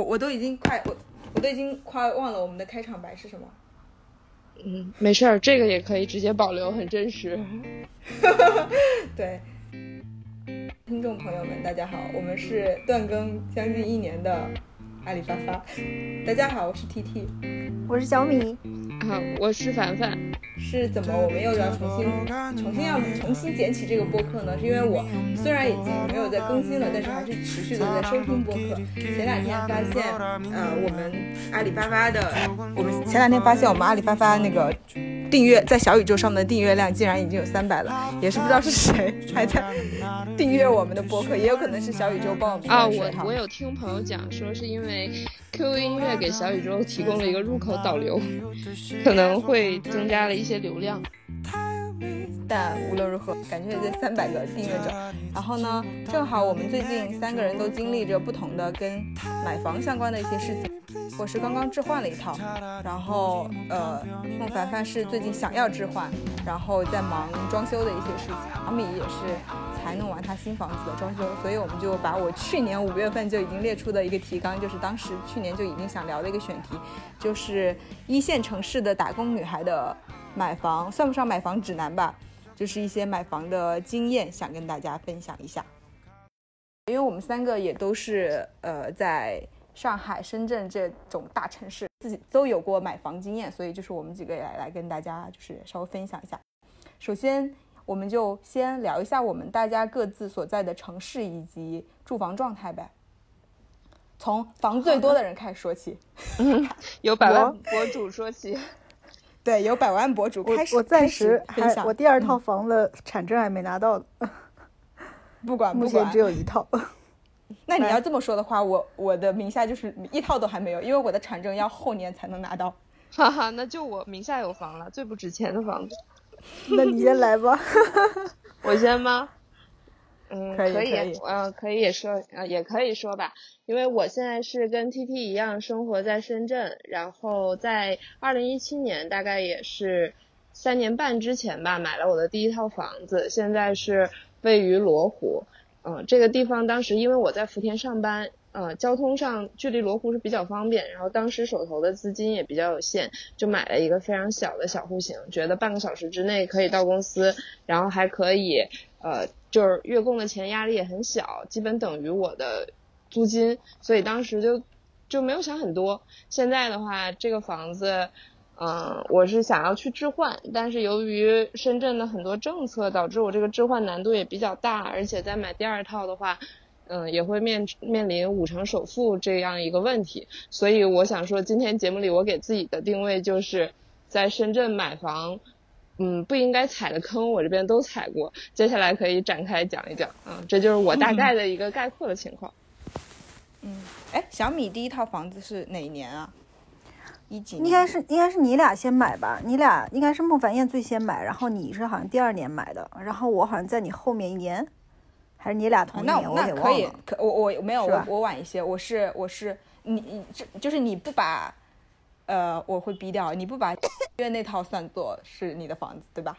我我都已经快我我都已经快忘了我们的开场白是什么。嗯，没事儿，这个也可以直接保留，很真实。对，听众朋友们，大家好，我们是断更将近一年的阿里发发。大家好，我是 T T，我是小米。啊，我是凡凡。是怎么我们又要重新重新要重新捡起这个播客呢？是因为我虽然已经没有在更新了，但是还是持续的在收听播客。前两天发现，呃，我们阿里巴巴的，我们前两天发现我们阿里巴巴那个订阅在小宇宙上面的订阅量竟然已经有三百了，也是不知道是谁还在 订阅我们的播客，也有可能是小宇宙帮我们啊。我我有听朋友讲说是因为 QQ 音乐给小宇宙提供了一个入口导流，可能会增加了一些流量。但无论如何，感谢这三百个订阅者。然后呢，正好我们最近三个人都经历着不同的跟买房相关的一些事情。我是刚刚置换了一套，然后呃，孟凡凡是最近想要置换，然后在忙装修的一些事情。阿米也是才弄完他新房子的装修，所以我们就把我去年五月份就已经列出的一个提纲，就是当时去年就已经想聊的一个选题，就是一线城市的打工女孩的。买房算不上买房指南吧，就是一些买房的经验，想跟大家分享一下。因为我们三个也都是呃在上海、深圳这种大城市，自己都有过买房经验，所以就是我们几个也来跟大家就是稍微分享一下。首先，我们就先聊一下我们大家各自所在的城市以及住房状态呗。从房最多的人开始说起，嗯由百万博主说起。对，有百万博主开始。我暂时还我第二套房的产证还没拿到不管，目前只有一套。那你要这么说的话，我我的名下就是一套都还没有，因为我的产证要后年才能拿到。哈哈，那就我名下有房了，最不值钱的房子。那你先来吧。我先吗？嗯，可以，可以，嗯，可以也说，呃，也可以说吧，因为我现在是跟 T T 一样生活在深圳，然后在二零一七年，大概也是三年半之前吧，买了我的第一套房子，现在是位于罗湖，嗯，这个地方当时因为我在福田上班，呃，交通上距离罗湖是比较方便，然后当时手头的资金也比较有限，就买了一个非常小的小户型，觉得半个小时之内可以到公司，然后还可以，呃。就是月供的钱压力也很小，基本等于我的租金，所以当时就就没有想很多。现在的话，这个房子，嗯，我是想要去置换，但是由于深圳的很多政策，导致我这个置换难度也比较大，而且再买第二套的话，嗯，也会面面临五成首付这样一个问题。所以我想说，今天节目里我给自己的定位就是在深圳买房。嗯，不应该踩的坑，我这边都踩过。接下来可以展开讲一讲，嗯，这就是我大概的一个概括的情况。嗯，哎，小米第一套房子是哪一年啊？一几？应该是应该是你俩先买吧？你俩应该是孟凡燕最先买，然后你是好像第二年买的，然后我好像在你后面一年，还是你俩同年？那那可以，可我我没有我我晚一些，我是我是你这就是你不把。呃，我会逼掉你不把 因为那套算作是你的房子，对吧？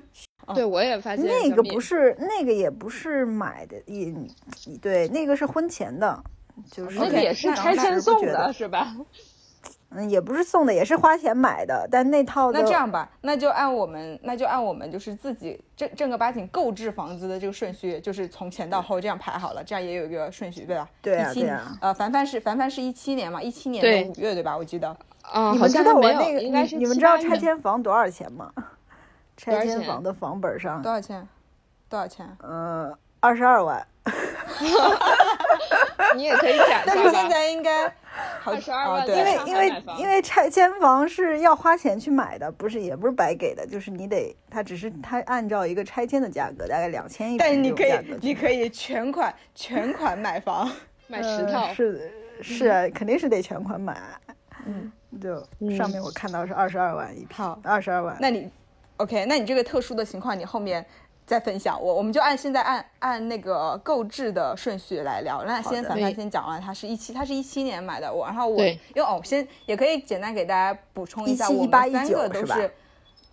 对，我也发现那个不是那个也不是买的，也对，那个是婚前的，就是那个也是拆迁送的，是吧？嗯，也不是送的，也是花钱买的，但那套那这样吧，那就按我们那就按我们就是自己正正儿八经购置房子的这个顺序，就是从前到后这样排好了，这样也有一个顺序，对吧？对啊，对啊。呃，凡凡是凡凡是一七年嘛，一七年的五月对吧？我记得。啊，你们知道我那个，应该是你们知道拆迁房多少钱吗？拆迁房的房本上多少钱？多少钱？呃，二十二万。你也可以讲一下。但是现在应该二十二万，因为因为因为拆迁房是要花钱去买的，不是也不是白给的，就是你得，它只是它按照一个拆迁的价格，大概两千一。但是你可以你可以全款 全款买房，买十套是是啊，肯定是得全款买。嗯。就上面我看到是二十二万一套，二十二万。那你，OK？那你这个特殊的情况，你后面再分享。我我们就按现在按按那个购置的顺序来聊。那先凡凡先讲完，他是一七，他是一七年买的。我然后我因为哦，先也可以简单给大家补充一下，我们三个都是，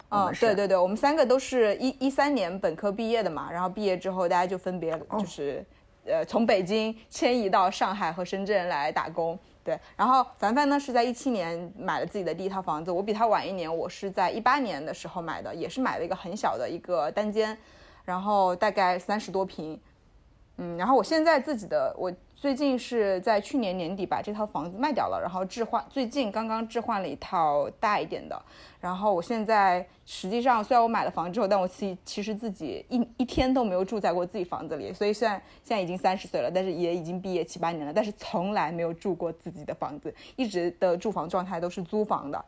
嗯，对对对，我们三个都是一一三年本科毕业的嘛。然后毕业之后，大家就分别就是呃从北京迁移到上海和深圳来打工。对，然后凡凡呢是在一七年买了自己的第一套房子，我比他晚一年，我是在一八年的时候买的，也是买了一个很小的一个单间，然后大概三十多平，嗯，然后我现在自己的我。最近是在去年年底把这套房子卖掉了，然后置换，最近刚刚置换了一套大一点的。然后我现在实际上虽然我买了房之后，但我其其实自己一一天都没有住在过自己房子里。所以虽然现在已经三十岁了，但是也已经毕业七八年了，但是从来没有住过自己的房子，一直的住房状态都是租房的。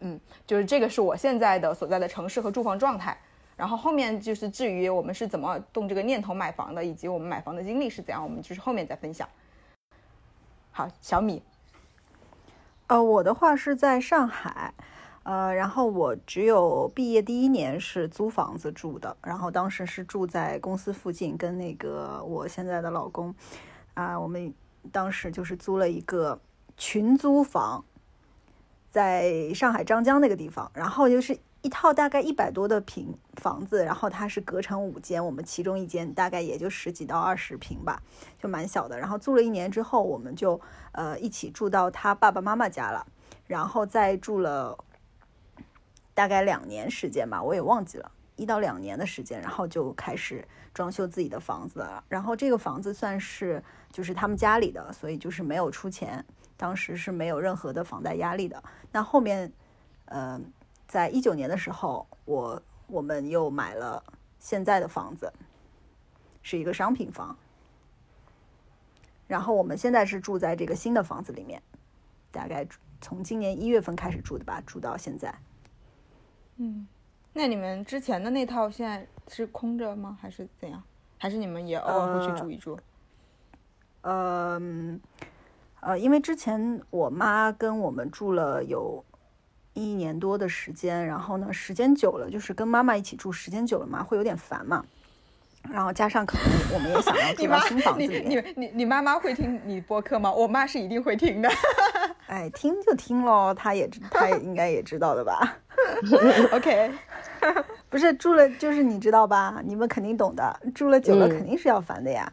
嗯，就是这个是我现在的所在的城市和住房状态。然后后面就是至于我们是怎么动这个念头买房的，以及我们买房的经历是怎样，我们就是后面再分享。好，小米，呃，我的话是在上海，呃，然后我只有毕业第一年是租房子住的，然后当时是住在公司附近，跟那个我现在的老公，啊，我们当时就是租了一个群租房，在上海张江那个地方，然后就是。一套大概一百多的平房子，然后它是隔成五间，我们其中一间大概也就十几到二十平吧，就蛮小的。然后住了一年之后，我们就呃一起住到他爸爸妈妈家了，然后再住了大概两年时间吧，我也忘记了，一到两年的时间，然后就开始装修自己的房子了。然后这个房子算是就是他们家里的，所以就是没有出钱，当时是没有任何的房贷压力的。那后面，呃。在一九年的时候，我我们又买了现在的房子，是一个商品房。然后我们现在是住在这个新的房子里面，大概从今年一月份开始住的吧，住到现在。嗯，那你们之前的那套现在是空着吗？还是怎样？还是你们也偶尔会去住一住？呃，呃，因为之前我妈跟我们住了有。一年多的时间，然后呢，时间久了，就是跟妈妈一起住，时间久了嘛，会有点烦嘛。然后加上可能我们也想要 住到新房子里。你你你你妈妈会听你播客吗？我妈是一定会听的。哎，听就听喽，她也她也应该也知道的吧。OK，不是住了就是你知道吧？你们肯定懂的。住了久了肯定是要烦的呀。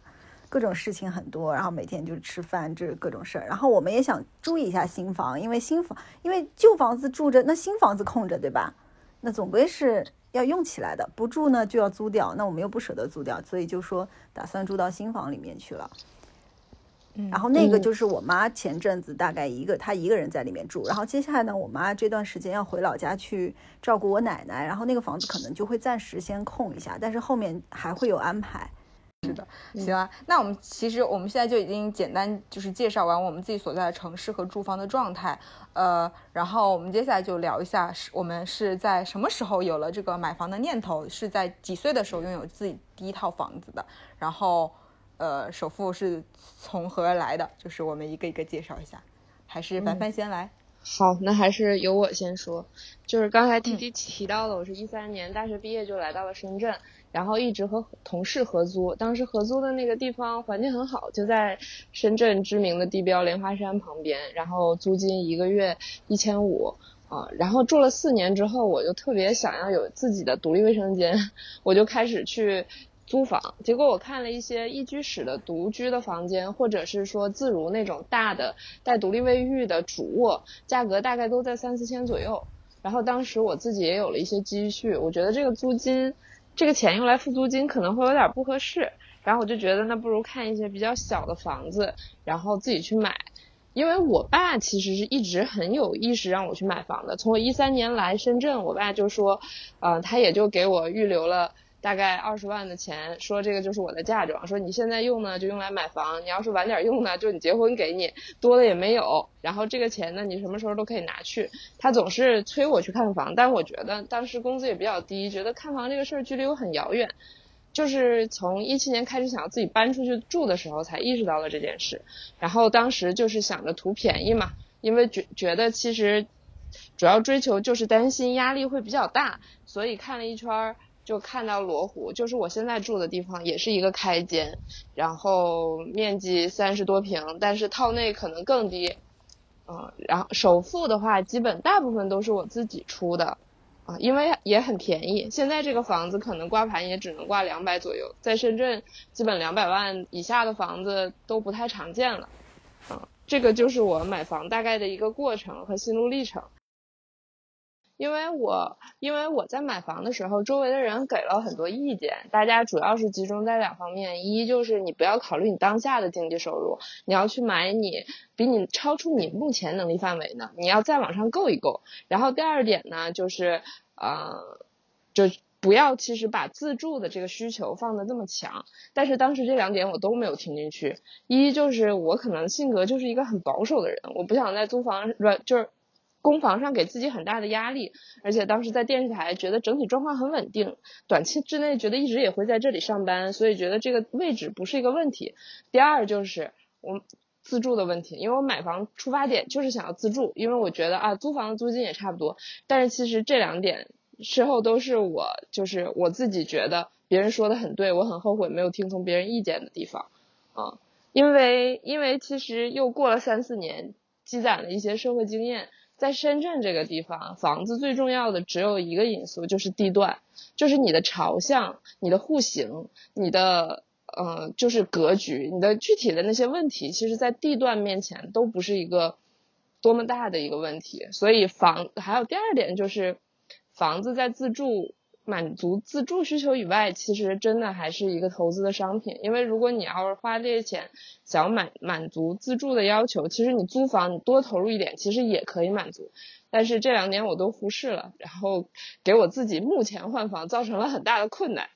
各种事情很多，然后每天就是吃饭，这各种事儿。然后我们也想注意一下新房，因为新房，因为旧房子住着，那新房子空着，对吧？那总归是要用起来的，不住呢就要租掉，那我们又不舍得租掉，所以就说打算住到新房里面去了。然后那个就是我妈前阵子大概一个她一个人在里面住，然后接下来呢，我妈这段时间要回老家去照顾我奶奶，然后那个房子可能就会暂时先空一下，但是后面还会有安排。是的，行啊。那我们其实我们现在就已经简单就是介绍完我们自己所在的城市和住房的状态，呃，然后我们接下来就聊一下，是我们是在什么时候有了这个买房的念头，是在几岁的时候拥有自己第一套房子的，然后呃，首付是从何而来的，就是我们一个一个介绍一下，还是凡凡先来？好，那还是由我先说，就是刚才 T T 提到了，我是一三年大学毕业就来到了深圳。然后一直和同事合租，当时合租的那个地方环境很好，就在深圳知名的地标莲花山旁边。然后租金一个月一千五啊。然后住了四年之后，我就特别想要有自己的独立卫生间，我就开始去租房。结果我看了一些一居室的独居的房间，或者是说自如那种大的带独立卫浴的主卧，价格大概都在三四千左右。然后当时我自己也有了一些积蓄，我觉得这个租金。这个钱用来付租金可能会有点不合适，然后我就觉得那不如看一些比较小的房子，然后自己去买。因为我爸其实是一直很有意识让我去买房的，从我一三年来深圳，我爸就说，呃，他也就给我预留了。大概二十万的钱，说这个就是我的嫁妆，说你现在用呢就用来买房，你要是晚点用呢，就你结婚给你，多了也没有。然后这个钱呢，你什么时候都可以拿去。他总是催我去看房，但我觉得当时工资也比较低，觉得看房这个事儿距离我很遥远。就是从一七年开始想要自己搬出去住的时候，才意识到了这件事。然后当时就是想着图便宜嘛，因为觉觉得其实主要追求就是担心压力会比较大，所以看了一圈儿。就看到罗湖，就是我现在住的地方，也是一个开间，然后面积三十多平，但是套内可能更低，嗯，然后首付的话，基本大部分都是我自己出的，啊，因为也很便宜。现在这个房子可能挂牌也只能挂两百左右，在深圳基本两百万以下的房子都不太常见了，嗯，这个就是我买房大概的一个过程和心路历程。因为我因为我在买房的时候，周围的人给了很多意见，大家主要是集中在两方面：一就是你不要考虑你当下的经济收入，你要去买你比你超出你目前能力范围的，你要再往上够一够。然后第二点呢，就是呃，就不要其实把自住的这个需求放的那么强。但是当时这两点我都没有听进去。一就是我可能性格就是一个很保守的人，我不想在租房软就是。攻防上给自己很大的压力，而且当时在电视台觉得整体状况很稳定，短期之内觉得一直也会在这里上班，所以觉得这个位置不是一个问题。第二就是我自住的问题，因为我买房出发点就是想要自住，因为我觉得啊租房的租金也差不多。但是其实这两点事后都是我就是我自己觉得别人说的很对，我很后悔没有听从别人意见的地方啊，因为因为其实又过了三四年，积攒了一些社会经验。在深圳这个地方，房子最重要的只有一个因素，就是地段，就是你的朝向、你的户型、你的呃，就是格局，你的具体的那些问题，其实，在地段面前都不是一个多么大的一个问题。所以房还有第二点就是，房子在自住。满足自住需求以外，其实真的还是一个投资的商品。因为如果你要是花这些钱想满满足自住的要求，其实你租房你多投入一点，其实也可以满足。但是这两年我都忽视了，然后给我自己目前换房造成了很大的困难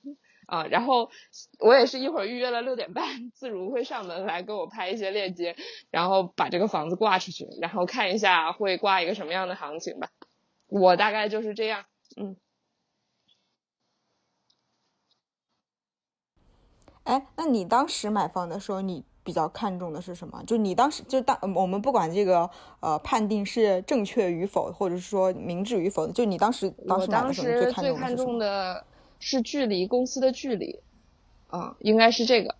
啊。然后我也是一会儿预约了六点半，自如会上门来给我拍一些链接，然后把这个房子挂出去，然后看一下会挂一个什么样的行情吧。我大概就是这样，嗯。哎，那你当时买房的时候，你比较看重的是什么？就你当时就当我们不管这个呃判定是正确与否，或者是说明智与否，就你当时当时买的时候最看重的是最看重的是距离公司的距离，啊，应该是这个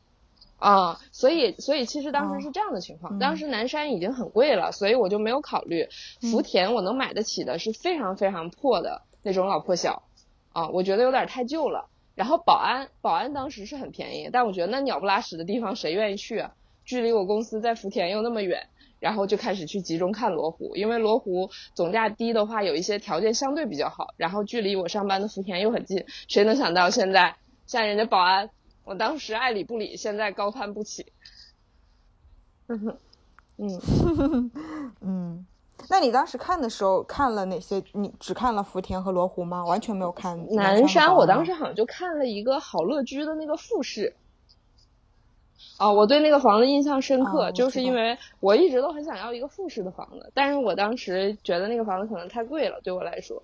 啊，所以所以其实当时是这样的情况，当时南山已经很贵了，所以我就没有考虑福田，我能买得起的是非常非常破的那种老破小，啊，我觉得有点太旧了。然后保安，保安当时是很便宜，但我觉得那鸟不拉屎的地方谁愿意去啊？距离我公司在福田又那么远，然后就开始去集中看罗湖，因为罗湖总价低的话，有一些条件相对比较好，然后距离我上班的福田又很近。谁能想到现在像人家保安，我当时爱理不理，现在高攀不起。嗯哼嗯嗯。那你当时看的时候看了哪些？你只看了福田和罗湖吗？完全没有看南山。我当时好像就看了一个好乐居的那个复式。哦，我对那个房子印象深刻，就是因为我一直都很想要一个复式的房子，但是我当时觉得那个房子可能太贵了，对我来说，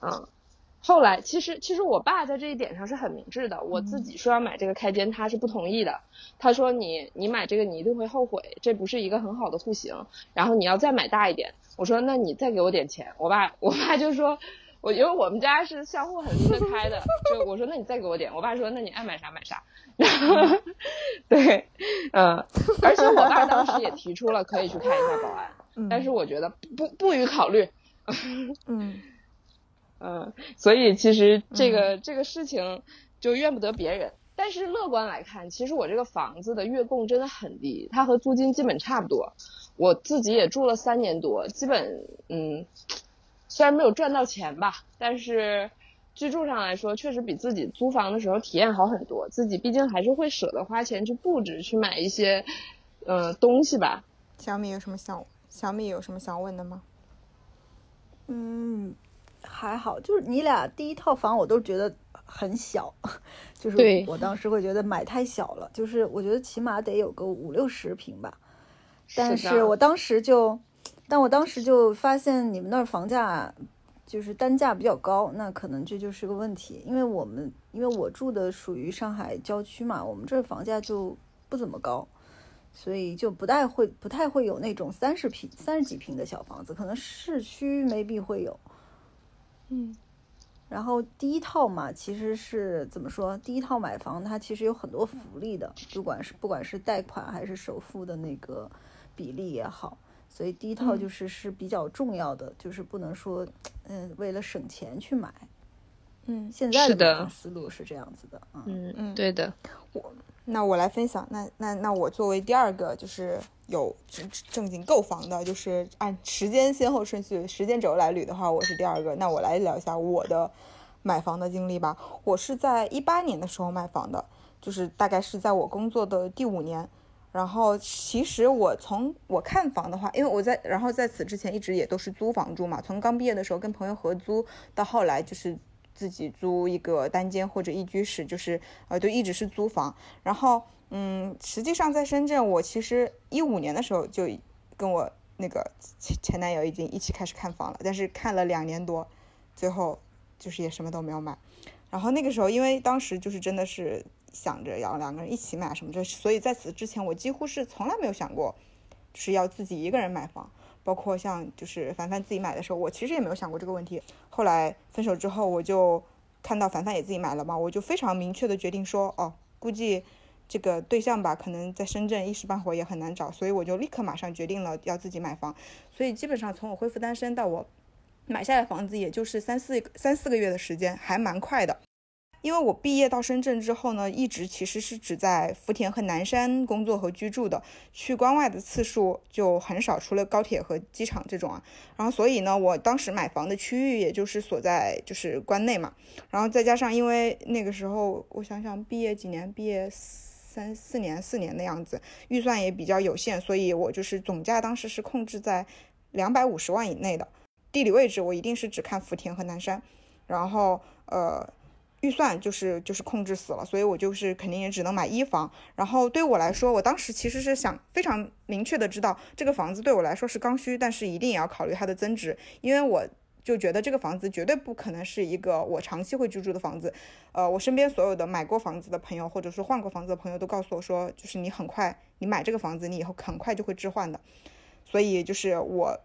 嗯。后来，其实其实我爸在这一点上是很明智的。我自己说要买这个开间，他是不同意的。他说你你买这个你一定会后悔，这不是一个很好的户型。然后你要再买大一点。我说那你再给我点钱。我爸我爸就说，我因为我们家是相互很分开的，就我说那你再给我点。我爸说那你爱买啥买啥。然后 对，嗯，而且我爸当时也提出了可以去看一下保安，但是我觉得不不予考虑。嗯。嗯，所以其实这个这个事情就怨不得别人。但是乐观来看，其实我这个房子的月供真的很低，它和租金基本差不多。我自己也住了三年多，基本嗯，虽然没有赚到钱吧，但是居住上来说，确实比自己租房的时候体验好很多。自己毕竟还是会舍得花钱去布置，去买一些嗯东西吧。小米有什么想小米有什么想问的吗？嗯。还好，就是你俩第一套房我都觉得很小，就是我当时会觉得买太小了，就是我觉得起码得有个五六十平吧。但是我当时就，但我当时就发现你们那儿房价就是单价比较高，那可能这就是个问题。因为我们因为我住的属于上海郊区嘛，我们这儿房价就不怎么高，所以就不太会不太会有那种三十平三十几平的小房子，可能市区没必会有。嗯，然后第一套嘛，其实是怎么说？第一套买房，它其实有很多福利的，不管是不管是贷款还是首付的那个比例也好，所以第一套就是是比较重要的，就是不能说，嗯，为了省钱去买。嗯，现在的思路是这样子的。嗯嗯，对的。我那我来分享，那那那我作为第二个就是有正正经购房的，就是按时间先后顺序、时间轴来捋的话，我是第二个。那我来聊一下我的买房的经历吧。我是在一八年的时候买房的，就是大概是在我工作的第五年。然后其实我从我看房的话，因为我在然后在此之前一直也都是租房住嘛，从刚毕业的时候跟朋友合租，到后来就是。自己租一个单间或者一居室，就是呃，就一直是租房。然后，嗯，实际上在深圳，我其实一五年的时候就跟我那个前前男友已经一起开始看房了，但是看了两年多，最后就是也什么都没有买。然后那个时候，因为当时就是真的是想着要两个人一起买什么，就所以在此之前，我几乎是从来没有想过，是要自己一个人买房。包括像就是凡凡自己买的时候，我其实也没有想过这个问题。后来分手之后，我就看到凡凡也自己买了嘛，我就非常明确的决定说，哦，估计这个对象吧，可能在深圳一时半会也很难找，所以我就立刻马上决定了要自己买房。所以基本上从我恢复单身到我买下来房子，也就是三四三四个月的时间，还蛮快的。因为我毕业到深圳之后呢，一直其实是只在福田和南山工作和居住的，去关外的次数就很少，除了高铁和机场这种啊。然后所以呢，我当时买房的区域也就是所在就是关内嘛。然后再加上因为那个时候我想想毕业几年，毕业三四年四年的样子，预算也比较有限，所以我就是总价当时是控制在两百五十万以内的。地理位置我一定是只看福田和南山，然后呃。预算就是就是控制死了，所以我就是肯定也只能买一房。然后对我来说，我当时其实是想非常明确的知道这个房子对我来说是刚需，但是一定也要考虑它的增值，因为我就觉得这个房子绝对不可能是一个我长期会居住的房子。呃，我身边所有的买过房子的朋友，或者说换过房子的朋友都告诉我说，就是你很快你买这个房子，你以后很快就会置换的。所以就是我。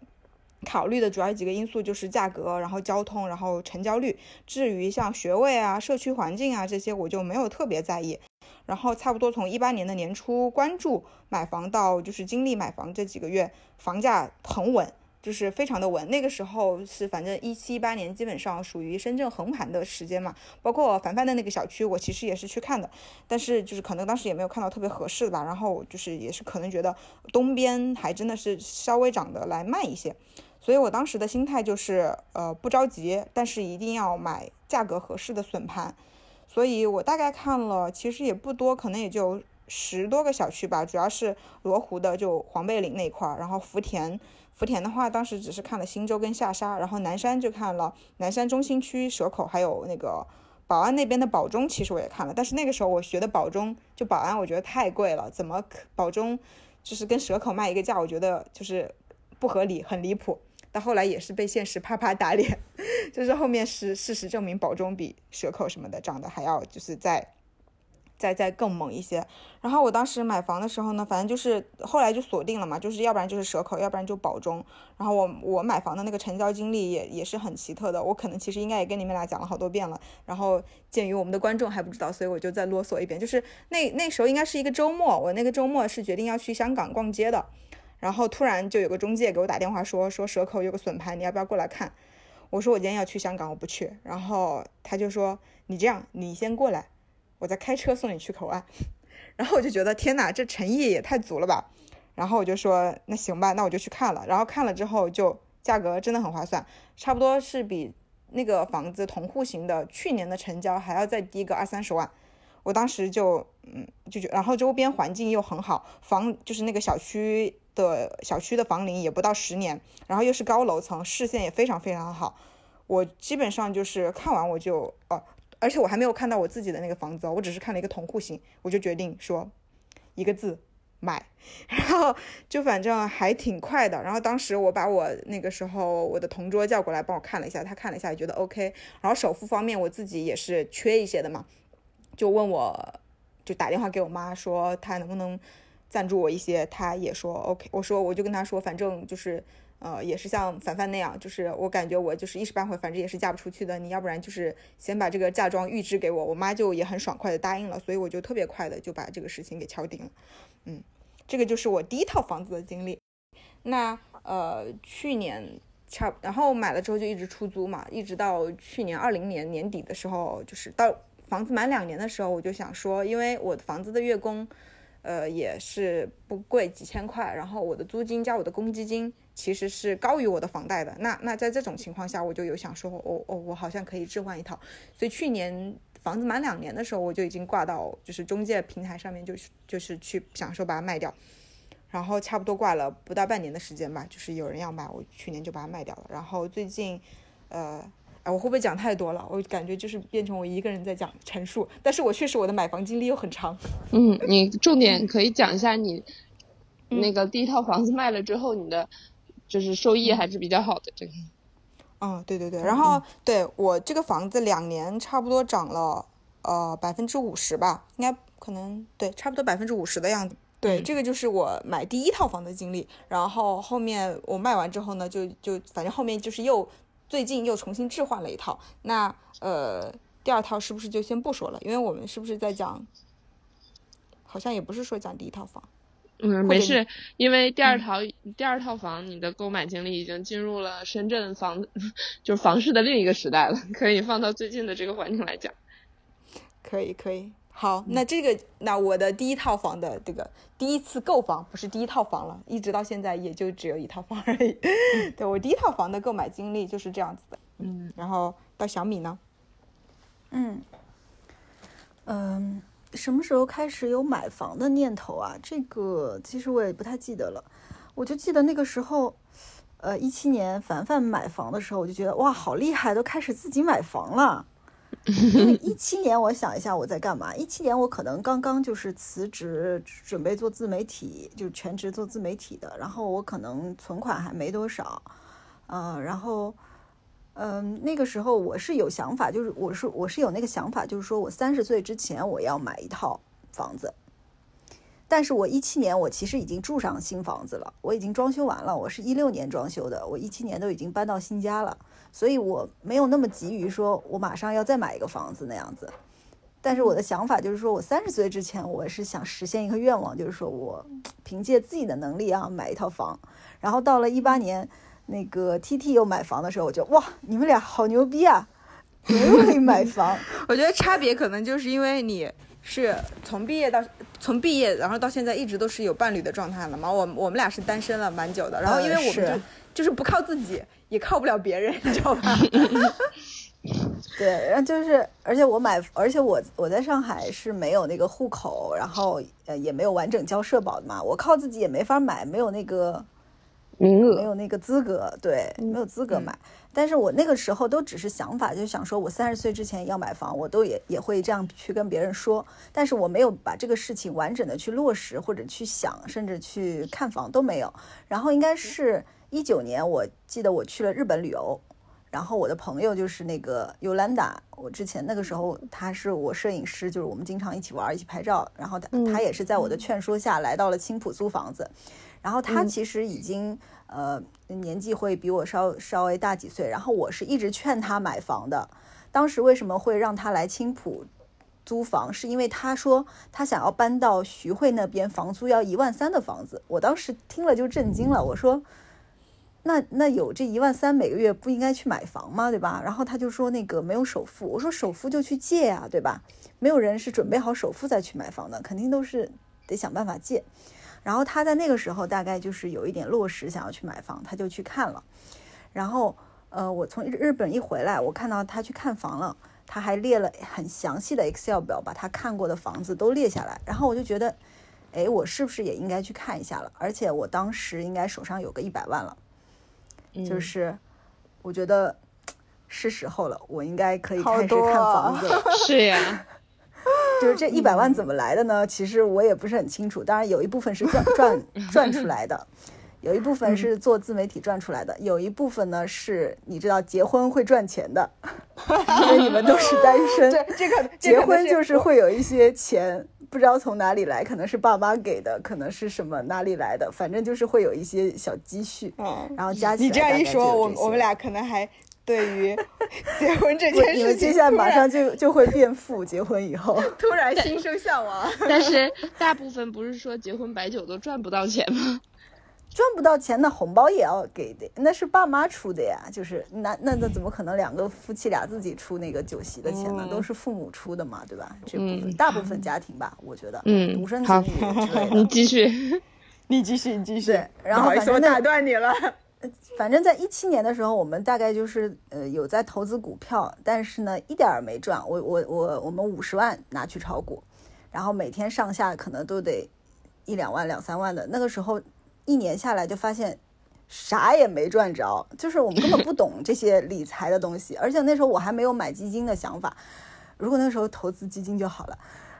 考虑的主要几个因素就是价格，然后交通，然后成交率。至于像学位啊、社区环境啊这些，我就没有特别在意。然后差不多从一八年的年初关注买房到就是经历买房这几个月，房价很稳，就是非常的稳。那个时候是反正一七一八年基本上属于深圳横盘的时间嘛。包括凡凡的那个小区，我其实也是去看的，但是就是可能当时也没有看到特别合适的吧。然后就是也是可能觉得东边还真的是稍微涨得来慢一些。所以我当时的心态就是，呃，不着急，但是一定要买价格合适的笋盘。所以我大概看了，其实也不多，可能也就十多个小区吧，主要是罗湖的就黄贝岭那块儿，然后福田，福田的话当时只是看了新洲跟下沙，然后南山就看了南山中心区蛇口，还有那个宝安那边的宝中，其实我也看了，但是那个时候我学的宝中就宝安，我觉得太贵了，怎么宝中就是跟蛇口卖一个价，我觉得就是不合理，很离谱。到后来也是被现实啪啪打脸，就是后面是事实证明保中比蛇口什么的涨得还要就是再再再更猛一些。然后我当时买房的时候呢，反正就是后来就锁定了嘛，就是要不然就是蛇口，要不然就保中。然后我我买房的那个成交经历也也是很奇特的，我可能其实应该也跟你们俩讲了好多遍了。然后鉴于我们的观众还不知道，所以我就再啰嗦一遍，就是那那时候应该是一个周末，我那个周末是决定要去香港逛街的。然后突然就有个中介给我打电话说说蛇口有个笋盘，你要不要过来看？我说我今天要去香港，我不去。然后他就说你这样，你先过来，我再开车送你去口岸。然后我就觉得天哪，这诚意也太足了吧。然后我就说那行吧，那我就去看了。然后看了之后就价格真的很划算，差不多是比那个房子同户型的去年的成交还要再低个二三十万。我当时就嗯就觉，然后周边环境又很好，房就是那个小区。的小区的房龄也不到十年，然后又是高楼层，视线也非常非常好。我基本上就是看完我就哦，而且我还没有看到我自己的那个房子，我只是看了一个同户型，我就决定说一个字买，然后就反正还挺快的。然后当时我把我那个时候我的同桌叫过来帮我看了一下，他看了一下也觉得 OK。然后首付方面我自己也是缺一些的嘛，就问我就打电话给我妈说他能不能。赞助我一些，他也说 OK。我说我就跟他说，反正就是，呃，也是像凡凡那样，就是我感觉我就是一时半会，反正也是嫁不出去的。你要不然就是先把这个嫁妆预支给我，我妈就也很爽快的答应了，所以我就特别快的就把这个事情给敲定了。嗯，这个就是我第一套房子的经历。那呃，去年差，然后买了之后就一直出租嘛，一直到去年二零年年底的时候，就是到。房子满两年的时候，我就想说，因为我的房子的月供，呃，也是不贵，几千块，然后我的租金加我的公积金其实是高于我的房贷的。那那在这种情况下，我就有想说，哦哦，我好像可以置换一套。所以去年房子满两年的时候，我就已经挂到就是中介平台上面，就是就是去想说把它卖掉。然后差不多挂了不到半年的时间吧，就是有人要买，我去年就把它卖掉了。然后最近，呃，哎，我会不会讲太多了？我感觉就是变成我一个人在讲陈述，但是我确实我的买房经历又很长。嗯，你重点可以讲一下你 那个第一套房子卖了之后，你的就是收益还是比较好的这个。嗯，对对对，然后对我这个房子两年差不多涨了呃百分之五十吧，应该可能对，差不多百分之五十的样子。对，这个就是我买第一套房的经历。然后后面我卖完之后呢，就就反正后面就是又最近又重新置换了一套。那呃，第二套是不是就先不说了？因为我们是不是在讲？好像也不是说讲第一套房。嗯，没事，因为第二套第二套房你的购买经历已经进入了深圳房 就是房市的另一个时代了，可以放到最近的这个环境来讲。可以，可以。好，那这个，那我的第一套房的这个第一次购房不是第一套房了，一直到现在也就只有一套房而已。对我第一套房的购买经历就是这样子的。嗯，然后到小米呢？嗯，嗯，什么时候开始有买房的念头啊？这个其实我也不太记得了，我就记得那个时候，呃，一七年凡凡买房的时候，我就觉得哇，好厉害，都开始自己买房了。一七年，我想一下我在干嘛。一七年我可能刚刚就是辞职，准备做自媒体，就是全职做自媒体的。然后我可能存款还没多少，嗯，然后，嗯，那个时候我是有想法，就是我是我是有那个想法，就是说我三十岁之前我要买一套房子。但是我一七年我其实已经住上新房子了，我已经装修完了。我是一六年装修的，我一七年都已经搬到新家了。所以我没有那么急于说，我马上要再买一个房子那样子。但是我的想法就是说，我三十岁之前，我是想实现一个愿望，就是说我凭借自己的能力啊买一套房。然后到了一八年，那个 T T 又买房的时候，我就哇，你们俩好牛逼啊，你们可以买 房。我觉得差别可能就是因为你是从毕业到从毕业，然后到现在一直都是有伴侣的状态了嘛。我我们俩是单身了蛮久的，然后因为我们就。就是不靠自己，也靠不了别人，你知道吧？对，然后就是，而且我买，而且我我在上海是没有那个户口，然后呃也没有完整交社保的嘛，我靠自己也没法买，没有那个名额，没有那个资格，对，没有资格买。但是我那个时候都只是想法，就想说我三十岁之前要买房，我都也也会这样去跟别人说，但是我没有把这个事情完整的去落实或者去想，甚至去看房都没有。然后应该是。一九年，我记得我去了日本旅游，然后我的朋友就是那个尤兰达，我之前那个时候他是我摄影师，就是我们经常一起玩一起拍照，然后他他也是在我的劝说下来到了青浦租房子，然后他其实已经呃年纪会比我稍稍微大几岁，然后我是一直劝他买房的，当时为什么会让他来青浦租房，是因为他说他想要搬到徐汇那边，房租要一万三的房子，我当时听了就震惊了，我说。那那有这一万三每个月不应该去买房吗？对吧？然后他就说那个没有首付，我说首付就去借呀，对吧？没有人是准备好首付再去买房的，肯定都是得想办法借。然后他在那个时候大概就是有一点落实想要去买房，他就去看了。然后呃，我从日本一回来，我看到他去看房了，他还列了很详细的 Excel 表，把他看过的房子都列下来。然后我就觉得，哎，我是不是也应该去看一下了？而且我当时应该手上有个一百万了。就是，我觉得是时候了，我应该可以开始看房子了。是呀，就是这一百万怎么来的呢？其实我也不是很清楚。当然，有一部分是赚赚 赚出来的，有一部分是做自媒体赚出来的，有一部分呢是你知道结婚会赚钱的，因为你们都是单身。对，这个结婚就是会有一些钱。不知道从哪里来，可能是爸妈给的，可能是什么哪里来的，反正就是会有一些小积蓄，嗯，然后加起来。你这样一说，我我们俩可能还对于结婚这件事情，你们接下来马上就就会变富，结婚以后 突然心生向往。但是大部分不是说结婚白酒都赚不到钱吗？赚不到钱，那红包也要给的，那是爸妈出的呀。就是那那那怎么可能两个夫妻俩自己出那个酒席的钱呢？都是父母出的嘛，对吧？这部分大部分家庭吧，我觉得，嗯，独生子女之类的。你继续，你继续，你继续。然后反正打断你了。反正在一七年的时候，我们大概就是呃有在投资股票，但是呢一点儿没赚。我我我我们五十万拿去炒股，然后每天上下可能都得一两万两三万的。那个时候一年下来就发现啥也没赚着，就是我们根本不懂这些理财的东西，而且那时候我还没有买基金的想法。如果那时候投资基金就好了，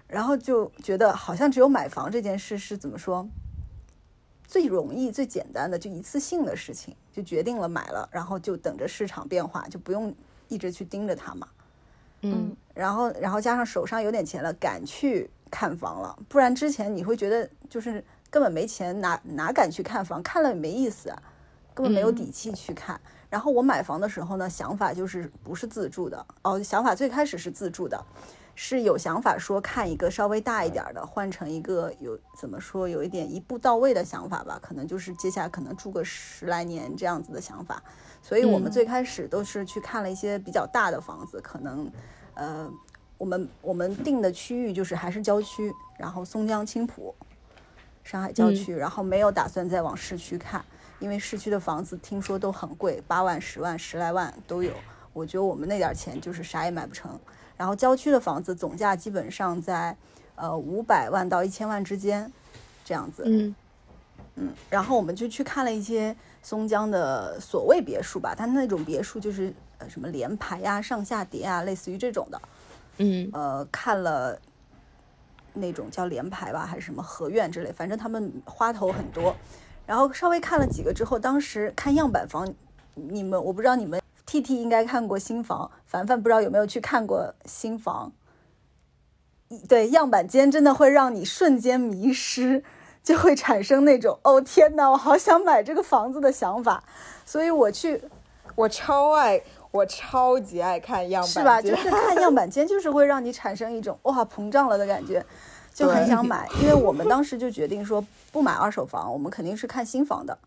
然后就觉得好像只有买房这件事是怎么说？最容易、最简单的，就一次性的事情，就决定了买了，然后就等着市场变化，就不用一直去盯着它嘛。嗯，然后，然后加上手上有点钱了，敢去看房了。不然之前你会觉得就是根本没钱，哪哪敢去看房？看了也没意思，根本没有底气去看。然后我买房的时候呢，想法就是不是自住的哦，想法最开始是自住的。是有想法说看一个稍微大一点的，换成一个有怎么说有一点一步到位的想法吧，可能就是接下来可能住个十来年这样子的想法。所以我们最开始都是去看了一些比较大的房子，可能呃我们我们定的区域就是还是郊区，然后松江青浦，上海郊区，然后没有打算再往市区看，因为市区的房子听说都很贵，八万、十万、十来万都有。我觉得我们那点钱就是啥也买不成。然后郊区的房子总价基本上在，呃五百万到一千万之间，这样子。嗯嗯，然后我们就去看了一些松江的所谓别墅吧，它那种别墅就是呃什么连排呀、上下叠啊，类似于这种的。嗯，呃，看了那种叫联排吧，还是什么合院之类，反正他们花头很多。然后稍微看了几个之后，当时看样板房，你们我不知道你们。T T 应该看过新房，凡凡不知道有没有去看过新房。对，样板间真的会让你瞬间迷失，就会产生那种哦天哪，我好想买这个房子的想法。所以我去，我超爱，我超级爱看样板是吧？就是 看样板间，就是会让你产生一种哇膨胀了的感觉，就很想买。因为我们当时就决定说不买二手房，我们肯定是看新房的。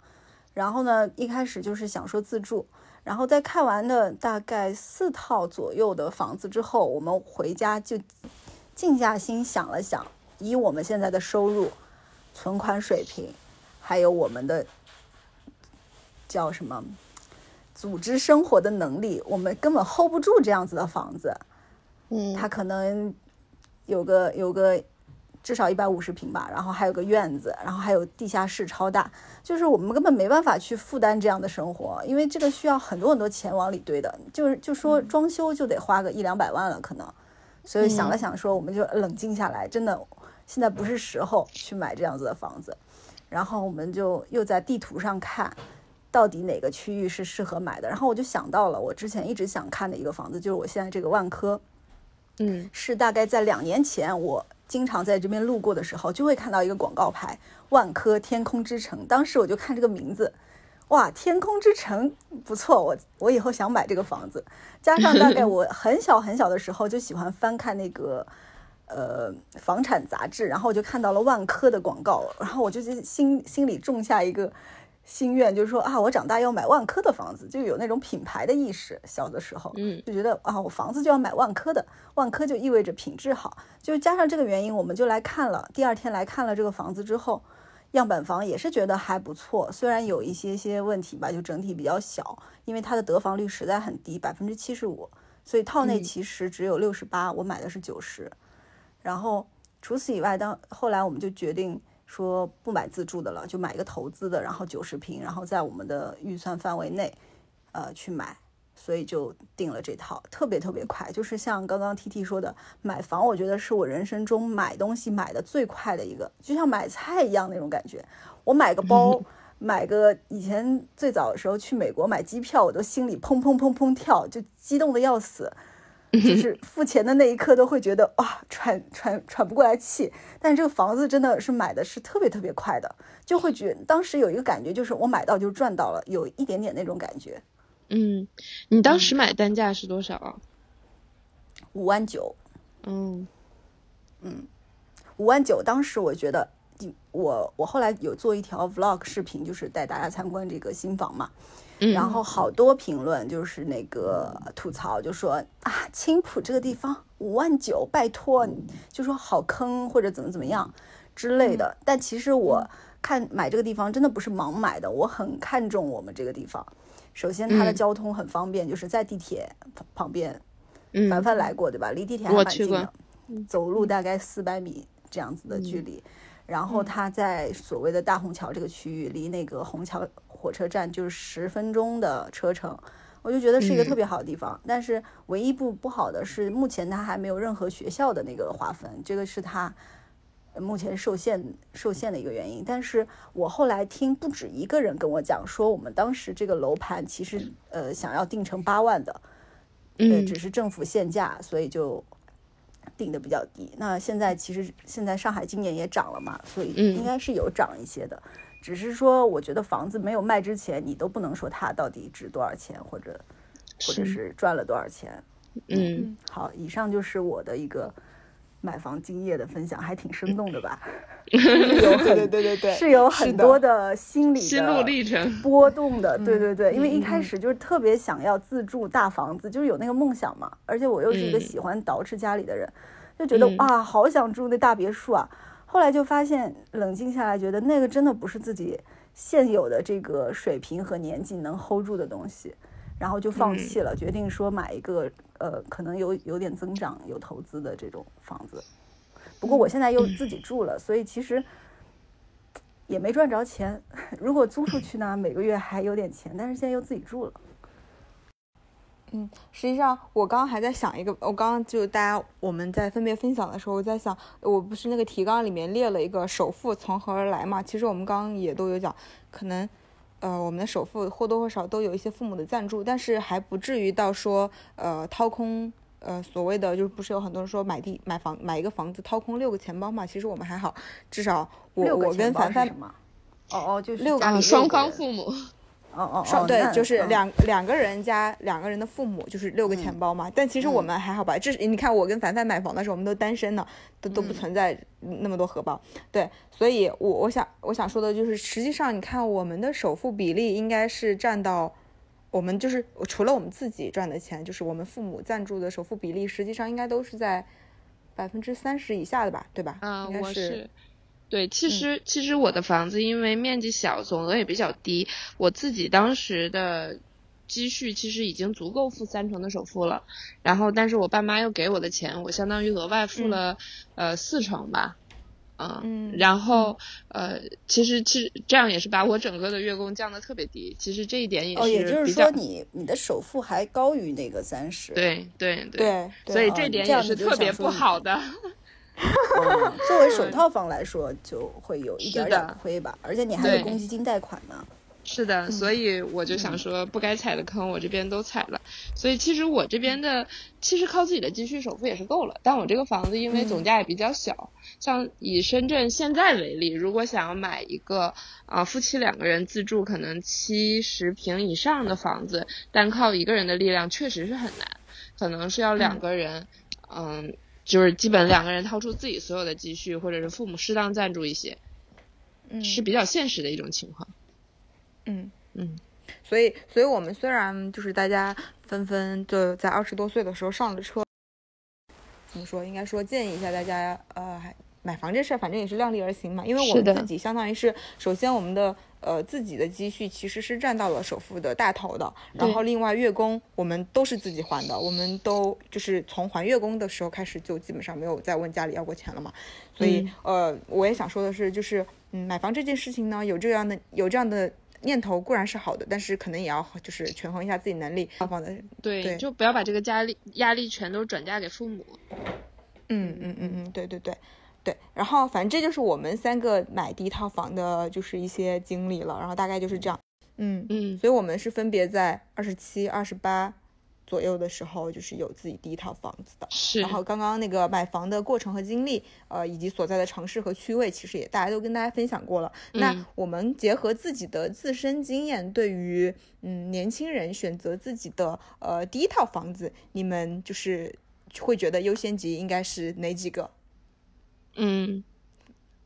然后呢，一开始就是想说自住。然后在看完的大概四套左右的房子之后，我们回家就静下心想了想，以我们现在的收入、存款水平，还有我们的叫什么组织生活的能力，我们根本 hold 不住这样子的房子。嗯，它可能有个有个。至少一百五十平吧，然后还有个院子，然后还有地下室超大，就是我们根本没办法去负担这样的生活，因为这个需要很多很多钱往里堆的，就是就说装修就得花个一两百万了可能，所以想了想说，我们就冷静下来，真的现在不是时候去买这样子的房子，然后我们就又在地图上看，到底哪个区域是适合买的，然后我就想到了我之前一直想看的一个房子，就是我现在这个万科，嗯，是大概在两年前我。经常在这边路过的时候，就会看到一个广告牌“万科天空之城”。当时我就看这个名字，哇，天空之城不错，我我以后想买这个房子。加上大概我 很小很小的时候就喜欢翻看那个呃房产杂志，然后我就看到了万科的广告，然后我就心心里种下一个。心愿就是说啊，我长大要买万科的房子，就有那种品牌的意识。小的时候，嗯，就觉得啊，我房子就要买万科的，万科就意味着品质好。就加上这个原因，我们就来看了。第二天来看了这个房子之后，样板房也是觉得还不错，虽然有一些些问题吧，就整体比较小，因为它的得房率实在很低，百分之七十五，所以套内其实只有六十八，我买的是九十。然后除此以外，当后来我们就决定。说不买自住的了，就买一个投资的，然后九十平，然后在我们的预算范围内，呃，去买，所以就定了这套，特别特别快。就是像刚刚 T T 说的，买房，我觉得是我人生中买东西买的最快的一个，就像买菜一样那种感觉。我买个包，买个以前最早的时候去美国买机票，我都心里砰砰砰砰跳，就激动的要死。就是付钱的那一刻都会觉得哇喘喘喘不过来气，但是这个房子真的是买的是特别特别快的，就会觉当时有一个感觉就是我买到就赚到了，有一点点那种感觉。嗯，你当时买单价是多少啊？五万九。嗯嗯，五万九，当时我觉得我我后来有做一条 vlog 视频，就是带大家参观这个新房嘛。嗯然后好多评论就是那个吐槽，就说啊，青浦这个地方五万九，拜托，就说好坑或者怎么怎么样之类的。但其实我看买这个地方真的不是盲买的，我很看重我们这个地方。首先，它的嗯交通很方便，就是在地铁旁旁边。嗯凡凡来过对吧？离地铁还蛮近的，走路大概四百米这样子的距离。然后它在所谓的大虹桥这个区域，离那个虹桥火车站就是十分钟的车程，我就觉得是一个嗯特别好的地方。但是唯一不不好的是，目前它还没有任何学校的那个划分，这个是它目前受限受限的一个原因。但是我后来听不止一个人跟我讲说，我们当时这个楼盘其实呃想要定成八万的，呃，嗯只是政府限价，所以就定的比较低。那现在其实现在上海今年也涨了嘛，所以嗯应该是有涨一些的。只是说，我觉得房子没有卖之前，你都不能说它到底值多少钱，或者或者是是赚了多少钱。嗯，好，以上就是我的一个买房经验的分享，还挺生动的吧？有 对对对对对，是有很多的心理心路的历程。波动的，对对对，因为一开始就是特别想要自住大房子，就是有那个梦想嘛，而且我又是一个嗯。喜欢捯饬家里的人，就觉得嗯。哇，好想住那大别墅啊。后来就发现，冷静下来，觉得那个真的不是自己现有的这个水平和年纪能 hold 住的东西，然后就放嗯弃了，决定说买一个呃，可能有有点增长、有投资的这种房子。不过我现在又自己住了，所以其实也没赚着钱。如果租出去呢，每个月还有点钱，但是现在又自己住了。嗯，实际上我刚刚还在想一个，我刚刚就大家我们在分别分享的时候，我在想，我不是那个提纲里面列了一个首付从何而来嘛？其实我们刚刚也都有讲，可能呃我们的首付或多或少都有一些父母的赞助，但是还不至于到说呃掏空。呃，所谓的就是不是有很多人说买地买房买一个房子掏空六个钱包嘛？其实我们还好，至少我我跟凡凡？哦哦，就是六个双方父母。哦哦双对就是嗯两两个人加两个人的父母，就是六个钱包嘛。但其实我们还好吧，这是你看我跟凡凡买房的时候，我们都单身呢，都都不存在那么多荷包。对，所以我我想我想说的就是，实际上你看我们的首付比例应该是占到。我们就是除了我们自己赚的钱，就是我们父母赞助的首付比例，实际上应该都是在百分之三十以下的吧，对吧？啊，应该我是对，其实其实我的房子因为面积小，总额也比较低，我自己当时的积蓄其实已经足够付三成的首付了，然后但是我爸妈又给我的钱，我相当于额外付嗯了、呃四成吧。嗯，嗯然后呃，其实其实这样也是把我整个的月供降的特别低，其实这一点也哦，也就是说你你的首付还高于那个三十。对对对，对，对所以哦这点也是特别不好的。哦，作为首套房来说，就会有一点点亏吧，而且你还有公积金贷款呢。是的，所以我就想说，不该踩的坑我这边都踩了。所以其实我这边的，其实靠自己的积蓄首付也是够了。但我这个房子因为总价也比较小，像以深圳现在为例，如果想要买一个啊、夫妻两个人自住，可能七十平以上的房子，单靠一个人的力量确实是很难，可能是要两个人，嗯。就是基本两个人掏出自己所有的积蓄，或者是父母适当赞助一些，嗯是比较现实的一种情况。嗯。嗯所以，所以我们虽然就是大家纷纷就在二十多岁的时候上了车，怎么说？应该说建议一下大家，呃，还买房这事儿，反正也是量力而行嘛。因为我们自己相当于是，首先我们的呃自己的积蓄其实是占到了首付的大头的，然后另外月供我们都是自己还的，我们都就是从还月供的时候开始就基本上没有再问家里要过钱了嘛。所以，呃，我也想说的是，就是嗯，买房这件事情呢，有这样的有这样的。念头固然是好的，但是可能也要就是权衡一下自己能力，放的对，对就不要把这个压力压力全都转嫁给父母。嗯嗯嗯嗯，对对对对。然后反正这就是我们三个买第一套房的，就是一些经历了。然后大概就是这样。嗯嗯所以我们是分别在二十七、二十八左右的时候，就是有自己第一套房子的。是，然后刚刚那个买房的过程和经历，呃，以及所在的城市和区位，其实也大家都跟大家分享过了。那嗯我们结合自己的自身经验，对于嗯年轻人选择自己的呃第一套房子，你们就是会觉得优先级应该是哪几个？嗯，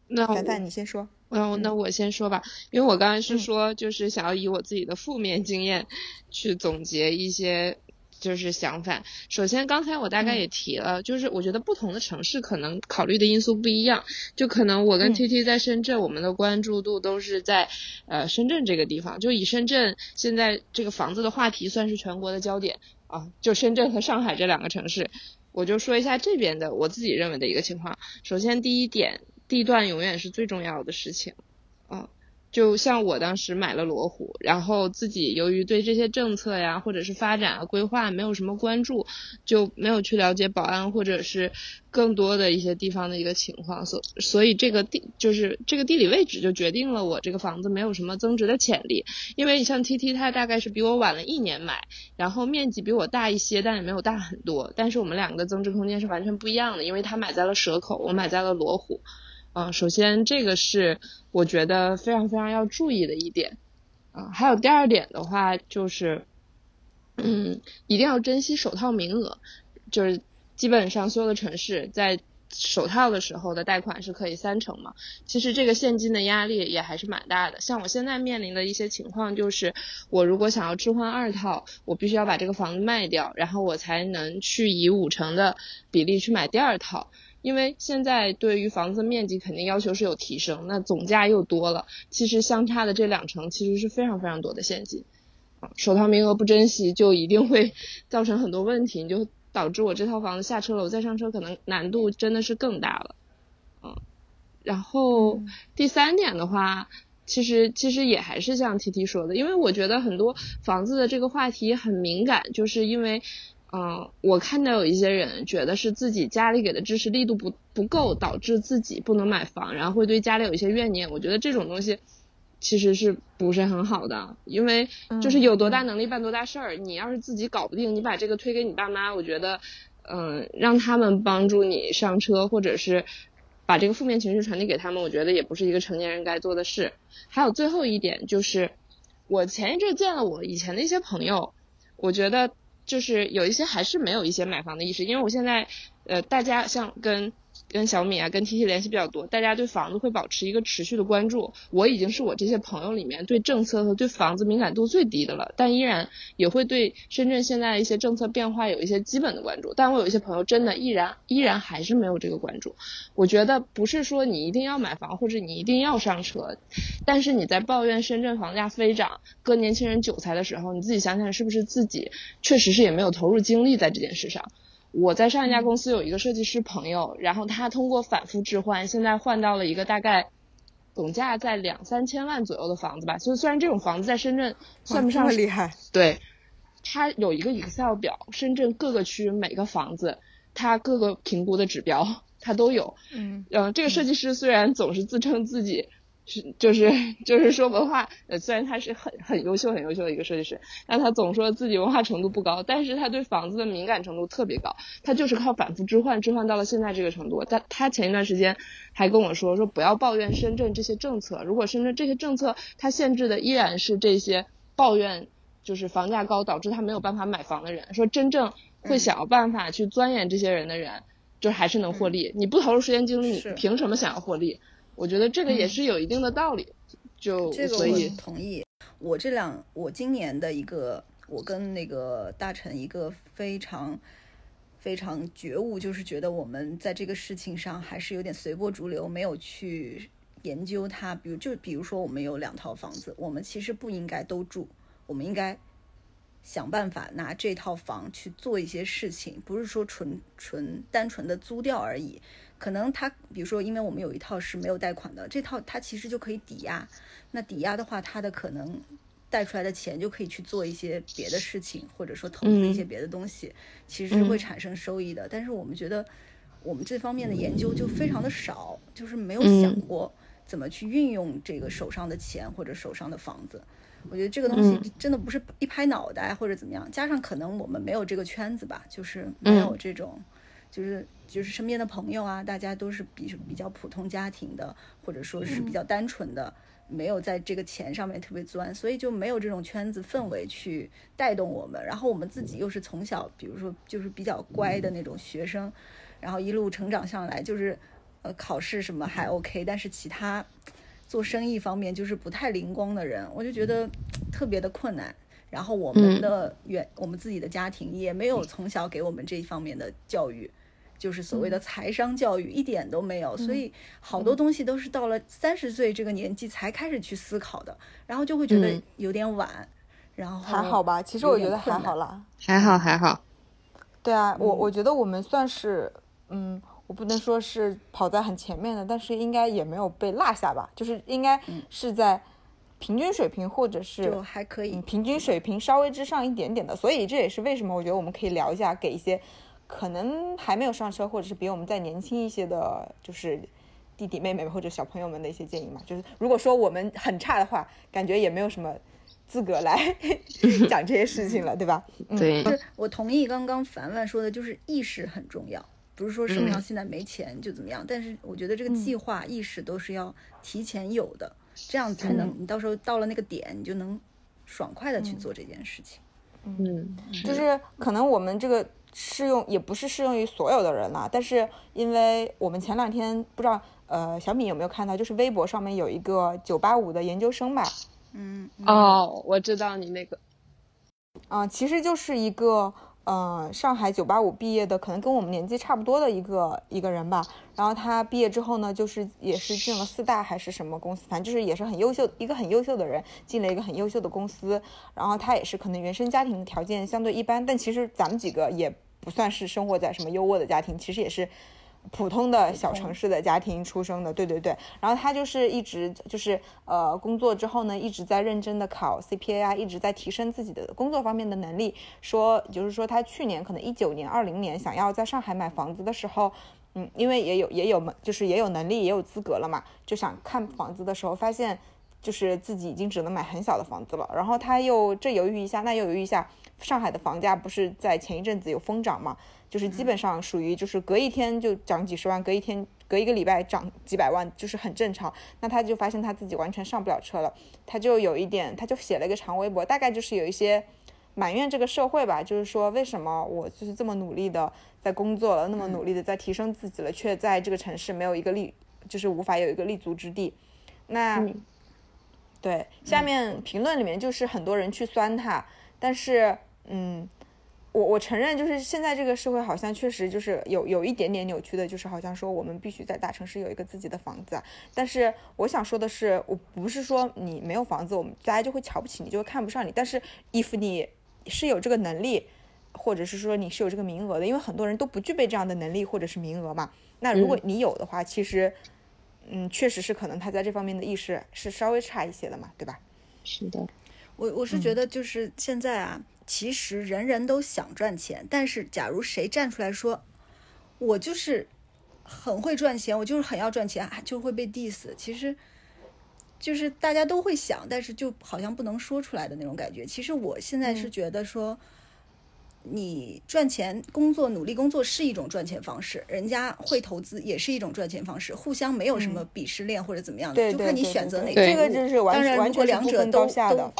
那凡凡你先说。嗯，那我先说吧，因为我刚才是说，就是想要以我自己的负面经验去总结一些。就是想法，首先刚才我大概也提了，就是我觉得不同的城市可能考虑的因素不一样，就可能我跟 T T 在深圳，我们的关注度都是在呃深圳这个地方，就以深圳现在这个房子的话题算是全国的焦点啊，就深圳和上海这两个城市，我就说一下这边的我自己认为的一个情况。首先第一点，地段永远是最重要的事情，就像我当时买了罗湖，然后自己由于对这些政策呀或者是发展啊规划没有什么关注，就没有去了解宝安或者是更多的一些地方的一个情况，所所以这个地就是这个地理位置就决定了我这个房子没有什么增值的潜力。因为你像 T T，它大概是比我晚了一年买，然后面积比我大一些，但也没有大很多，但是我们两个增值空间是完全不一样的，因为它买在了蛇口，我买在了罗湖。嗯，首先这个是我觉得非常非常要注意的一点，啊，还有第二点的话就是，嗯，一定要珍惜首套名额，就是基本上所有的城市在首套的时候的贷款是可以三成嘛，其实这个现金的压力也还是蛮大的。像我现在面临的一些情况就是，我如果想要置换二套，我必须要把这个房子卖掉，然后我才能去以五成的比例去买第二套。因为现在对于房子面积肯定要求是有提升，那总价又多了，其实相差的这两成其实是非常非常多的现金，啊，首套名额不珍惜就一定会 造成很多问题，你就导致我这套房子下车了，我再上车可能难度真的是更大了，嗯，然后第三点的话，其实其实也还是像 T T 说的，因为我觉得很多房子的这个话题很敏感，就是因为。嗯，我看到有一些人觉得是自己家里给的支持力度不不够，导致自己不能买房，然后会对家里有一些怨念。我觉得这种东西其实是不是很好的，因为就是有多大能力办多大事儿。你要是自己搞不定，你把这个推给你爸妈，我觉得，嗯，让他们帮助你上车，或者是把这个负面情绪传递给他们，我觉得也不是一个成年人该做的事。还有最后一点就是，我前一阵见了我以前的一些朋友，我觉得。就是有一些还是没有一些买房的意识，因为我现在，呃，大家像跟。跟小米啊，跟 T T 联系比较多，大家对房子会保持一个持续的关注。我已经是我这些朋友里面对政策和对房子敏感度最低的了，但依然也会对深圳现在的一些政策变化有一些基本的关注。但我有一些朋友真的依然依然还是没有这个关注。我觉得不是说你一定要买房或者你一定要上车，但是你在抱怨深圳房价飞涨、割年轻人韭菜的时候，你自己想想是不是自己确实是也没有投入精力在这件事上。我在上一家公司有一个设计师朋友，然后他通过反复置换，现在换到了一个大概总价在两三千万左右的房子吧。所以虽然这种房子在深圳算不上厉害，对，他有一个 Excel 表，深圳各个区每个房子，它各个评估的指标 他都有。嗯，嗯，这个设计师虽然总是自称自己。是就是就是说文化，呃，虽然他是很很优秀很优秀的一个设计师，但他总说自己文化程度不高，但是他对房子的敏感程度特别高，他就是靠反复置换，置换到了现在这个程度。他他前一段时间还跟我说，说不要抱怨深圳这些政策，如果深圳这些政策它限制的依然是这些抱怨，就是房价高导致他没有办法买房的人，说真正会想要办法去钻研这些人的人，就还是能获利。你不投入时间精力，你凭什么想要获利？我觉得这个也是有一定的道理，就所以同意。我这两，我今年的一个，我跟那个大臣一个非常非常觉悟，就是觉得我们在这个事情上还是有点随波逐流，没有去研究它。比如，就比如说我们有两套房子，我们其实不应该都住，我们应该想办法拿这套房去做一些事情，不是说纯纯单纯的租掉而已。可能他，比如说，因为我们有一套是没有贷款的，这套它其实就可以抵押。那抵押的话，它的可能贷出来的钱就可以去做一些别的事情，或者说投资一些别的东西，其实是会产生收益的。但是我们觉得，我们这方面的研究就非常的少，就是没有想过怎么去运用这个手上的钱或者手上的房子。我觉得这个东西真的不是一拍脑袋或者怎么样，加上可能我们没有这个圈子吧，就是没有这种，就是。就是身边的朋友啊，大家都是比比较普通家庭的，或者说是比较单纯的，没有在这个钱上面特别钻，所以就没有这种圈子氛围去带动我们。然后我们自己又是从小，比如说就是比较乖的那种学生，然后一路成长上来，就是呃考试什么还 OK，但是其他做生意方面就是不太灵光的人，我就觉得特别的困难。然后我们的原我们自己的家庭也没有从小给我们这一方面的教育，就是所谓的财商教育一点都没有，所以好多东西都是到了三十岁这个年纪才开始去思考的，然后就会觉得有点晚。然后还好吧，其实我觉得还好啦，还好还好。对啊，我我觉得我们算是，嗯，我不能说是跑在很前面的，但是应该也没有被落下吧，就是应该是在平均水平或者是就还可以，平均水平稍微之上一点点的。所以这也是为什么我觉得我们可以聊一下，给一些可能还没有上车或者是比我们再年轻一些的，就是弟弟妹妹或者小朋友们的一些建议嘛。就是如果说我们很差的话，感觉也没有什么。资格来 讲这些事情了，对吧？对，是我同意刚刚凡凡说的，就是意识很重要，不是说什么样现在没钱就怎么样，但是我觉得这个计划意识都是要提前有的，这样才能你到时候到了那个点，你就能爽快的去做这件事情。嗯，就是可能我们这个适用也不是适用于所有的人啦，但是因为我们前两天不知道呃小米有没有看到，就是微博上面有一个九八五的研究生吧。嗯哦，我知道你那个，啊，其实就是一个，嗯，上海九八五毕业的，可能跟我们年纪差不多的一个一个人吧。然后他毕业之后呢，就是也是进了四大还是什么公司，反正就是也是很优秀，一个很优秀的人进了一个很优秀的公司。然后他也是可能原生家庭条件相对一般，但其实咱们几个也不算是生活在什么优渥的家庭，其实也是。普通的小城市的家庭出生的，对对对，然后他就是一直就是呃工作之后呢，一直在认真的考 CPA 啊，一直在提升自己的工作方面的能力。说就是说他去年可能一九年、二零年想要在上海买房子的时候，嗯，因为也有也有就是也有能力也有资格了嘛，就想看房子的时候发现就是自己已经只能买很小的房子了。然后他又这犹豫一下，那又犹豫一下，上海的房价不是在前一阵子有疯涨嘛？就是基本上属于就是隔一天就涨几十万，隔一天隔一个礼拜涨几百万，就是很正常。那他就发现他自己完全上不了车了，他就有一点，他就写了一个长微博，大概就是有一些埋怨这个社会吧，就是说为什么我就是这么努力的在工作了，那么努力的在提升自己了，却在这个城市没有一个立，就是无法有一个立足之地。那对下面评论里面就是很多人去酸他，但是嗯。我我承认，就是现在这个社会好像确实就是有有一点点扭曲的，就是好像说我们必须在大城市有一个自己的房子。但是我想说的是，我不是说你没有房子，我们大家就会瞧不起你，就会看不上你。但是，if 你是有这个能力，或者是说你是有这个名额的，因为很多人都不具备这样的能力或者是名额嘛。那如果你有的话，其实，嗯，确实是可能他在这方面的意识是稍微差一些的嘛，对吧？是的，我我是觉得就是现在啊。其实人人都想赚钱，但是假如谁站出来说，我就是很会赚钱，我就是很要赚钱，就会被 diss。其实就是大家都会想，但是就好像不能说出来的那种感觉。其实我现在是觉得说，你赚钱、工作、努力工作是一种赚钱方式，人家会投资也是一种赚钱方式，互相没有什么鄙视链或者怎么样的，就看你选择哪个。这个就是完全完全两者都都。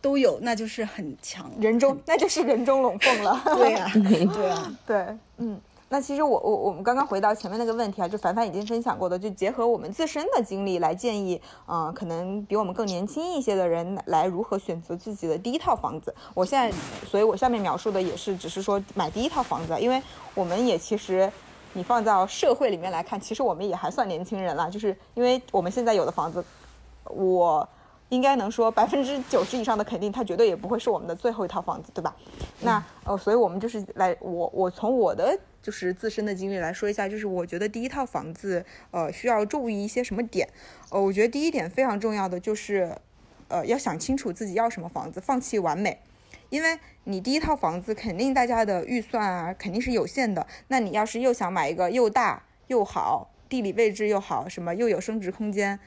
都有，那就是很强人中，那就是人中龙凤了。对呀，对啊，对，嗯，那其实我我我们刚刚回到前面那个问题啊，就凡凡已经分享过的，就结合我们自身的经历来建议，嗯，可能比我们更年轻一些的人来如何选择自己的第一套房子。我现在，所以我下面描述的也是只是说买第一套房子，因为我们也其实你放到社会里面来看，其实我们也还算年轻人了，就是因为我们现在有的房子，我。应该能说百分之九十以上的肯定，它绝对也不会是我们的最后一套房子，对吧？那呃，所以我们就是来，我我从我的就是自身的经历来说一下，就是我觉得第一套房子，呃，需要注意一些什么点？呃，我觉得第一点非常重要的就是，呃，要想清楚自己要什么房子，放弃完美，因为你第一套房子肯定大家的预算啊肯定是有限的，那你要是又想买一个又大又好，地理位置又好，什么又有升值空间。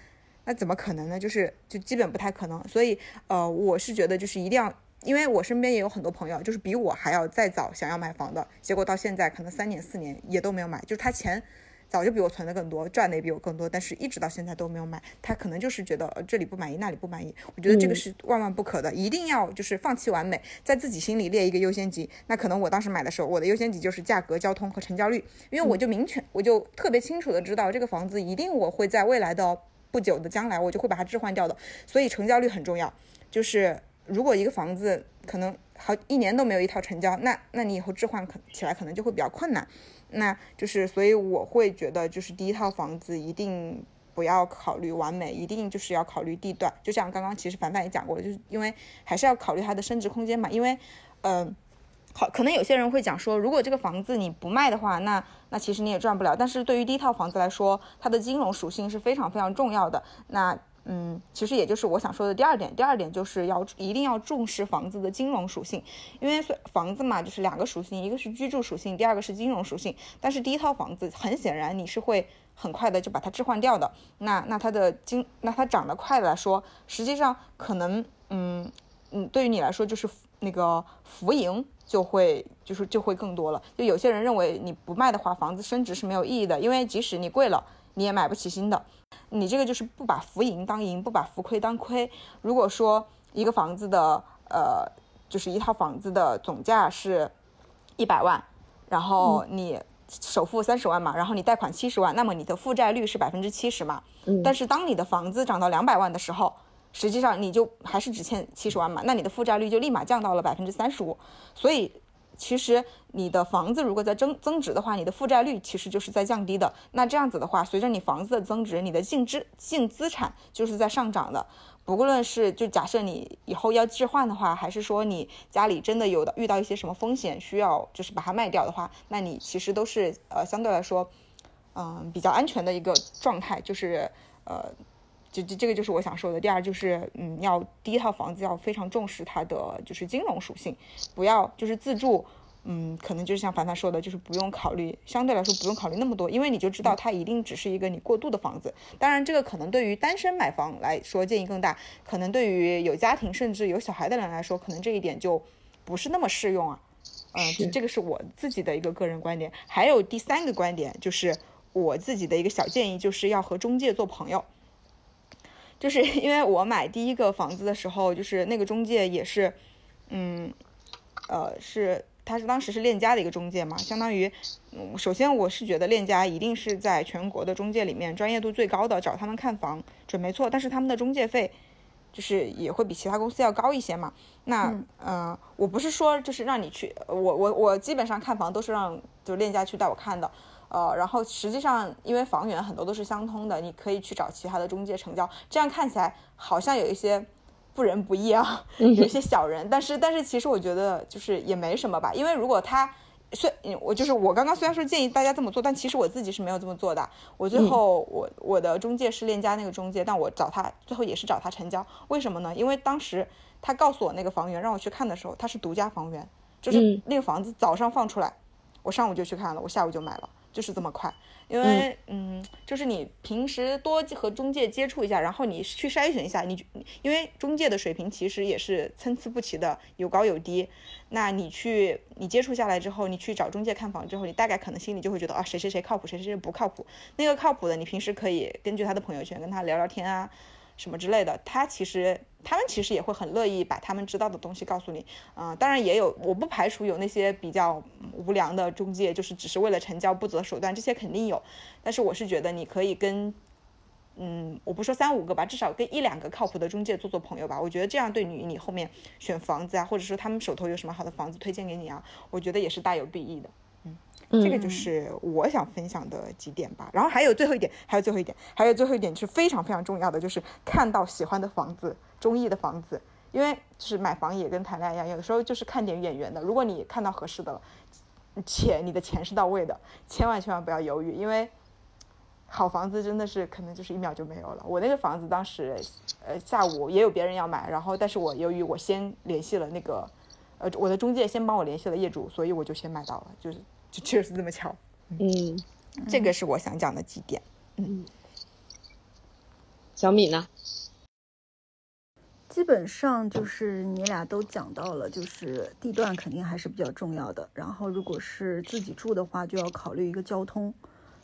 那怎么可能呢？就是就基本不太可能，所以呃，我是觉得就是一定要，因为我身边也有很多朋友，就是比我还要再早想要买房的，结果到现在可能三年四年也都没有买，就是他钱早就比我存的更多，赚的也比我更多，但是一直到现在都没有买。他可能就是觉得这里不满意，那里不满意。我觉得这个是万万不可的，一定要就是放弃完美，在自己心里列一个优先级。那可能我当时买的时候，我的优先级就是价格、交通和成交率，因为我就明确，我就特别清楚的知道这个房子一定我会在未来的不久的将来，我就会把它置换掉的。所以成交率很重要。就是如果一个房子可能好一年都没有一套成交，那那你以后置换可起来可能就会比较困难。那就是，所以我会觉得，就是第一套房子一定不要考虑完美，一定就是要考虑地段。就像刚刚其实凡凡也讲过了，就是因为还是要考虑它的升值空间嘛。因为，嗯，好，可能有些人会讲说，如果这个房子你不卖的话，那那其实你也赚不了。但是对于第一套房子来说，它的金融属性是非常非常重要的。那嗯，其实也就是我想说的第二点。第二点就是要一定要重视房子的金融属性，因为房子嘛，就是两个属性，一个是居住属性，第二个是金融属性。但是第一套房子很显然你是会很快的就把它置换掉的。那那它的金，那它涨得快来说，实际上可能，嗯嗯，对于你来说就是那个浮盈就会就是就会更多了。就有些人认为你不卖的话，房子升值是没有意义的，因为即使你贵了。你也买不起新的，你这个就是不把浮盈当盈，不把浮亏当亏。如果说一个房子的呃，就是一套房子的总价是一百万，然后你首付三十万嘛，然后你贷款七十万，那么你的负债率是百分之七十嘛。嗯。但是当你的房子涨到两百万的时候，实际上你就还是只欠七十万嘛，那你的负债率就立马降到了百分之三十五。所以。其实你的房子如果在增增值的话，你的负债率其实就是在降低的。那这样子的话，随着你房子的增值，你的净资净资产就是在上涨的。不论是就假设你以后要置换的话，还是说你家里真的有的遇到一些什么风险需要就是把它卖掉的话，那你其实都是呃相对来说，嗯比较安全的一个状态。就是呃，就这这个就是我想说的。第二就是嗯，要第一套房子要非常重视它的就是金融属性，不要就是自住。嗯，可能就是像凡凡说的，就是不用考虑，相对来说不用考虑那么多，因为你就知道它一定只是一个你过渡的房子。当然，这个可能对于单身买房来说建议更大，可能对于有家庭甚至有小孩的人来说，可能这一点就不是那么适用啊。嗯，这个是我自己的一个个人观点。还有第三个观点，就是我自己的一个小建议，就是要和中介做朋友。就是因为我买第一个房子的时候，就是那个中介也是，嗯，呃，是。他是当时是链家的一个中介嘛，相当于，嗯，首先我是觉得链家一定是在全国的中介里面专业度最高的，找他们看房准没错。但是他们的中介费，就是也会比其他公司要高一些嘛。那，嗯，我不是说就是让你去，我我我基本上看房都是让就链家去带我看的，呃，然后实际上因为房源很多都是相通的，你可以去找其他的中介成交，这样看起来好像有一些。不仁不义啊，有些小人，但是但是其实我觉得就是也没什么吧，因为如果他虽我就是我刚刚虽然说建议大家这么做，但其实我自己是没有这么做的。我最后我我的中介是链家那个中介，但我找他最后也是找他成交，为什么呢？因为当时他告诉我那个房源让我去看的时候，他是独家房源，就是那个房子早上放出来，我上午就去看了，我下午就买了，就是这么快。因为嗯，就是你平时多和中介接触一下，然后你去筛选一下，你因为中介的水平其实也是参差不齐的，有高有低。那你去你接触下来之后，你去找中介看房之后，你大概可能心里就会觉得啊，谁谁谁靠谱，谁谁谁不靠谱。那个靠谱的，你平时可以根据他的朋友圈跟他聊聊天啊。什么之类的，他其实他们其实也会很乐意把他们知道的东西告诉你，啊，当然也有，我不排除有那些比较无良的中介，就是只是为了成交不择手段，这些肯定有，但是我是觉得你可以跟，嗯，我不说三五个吧，至少跟一两个靠谱的中介做做朋友吧，我觉得这样对你你后面选房子啊，或者说他们手头有什么好的房子推荐给你啊，我觉得也是大有裨益的。这个就是我想分享的几点吧，然后还有最后一点，还有最后一点，还有最后一点是非常非常重要的，就是看到喜欢的房子、中意的房子，因为就是买房也跟谈恋爱一样，有的时候就是看点眼缘的。如果你看到合适的了，且你的钱是到位的，千万千万不要犹豫，因为好房子真的是可能就是一秒就没有了。我那个房子当时，呃，下午也有别人要买，然后但是我由于我先联系了那个，呃，我的中介先帮我联系了业主，所以我就先买到了，就是。就确实这么巧，嗯，这个是我想讲的几点，嗯，小米呢？基本上就是你俩都讲到了，就是地段肯定还是比较重要的。然后如果是自己住的话，就要考虑一个交通，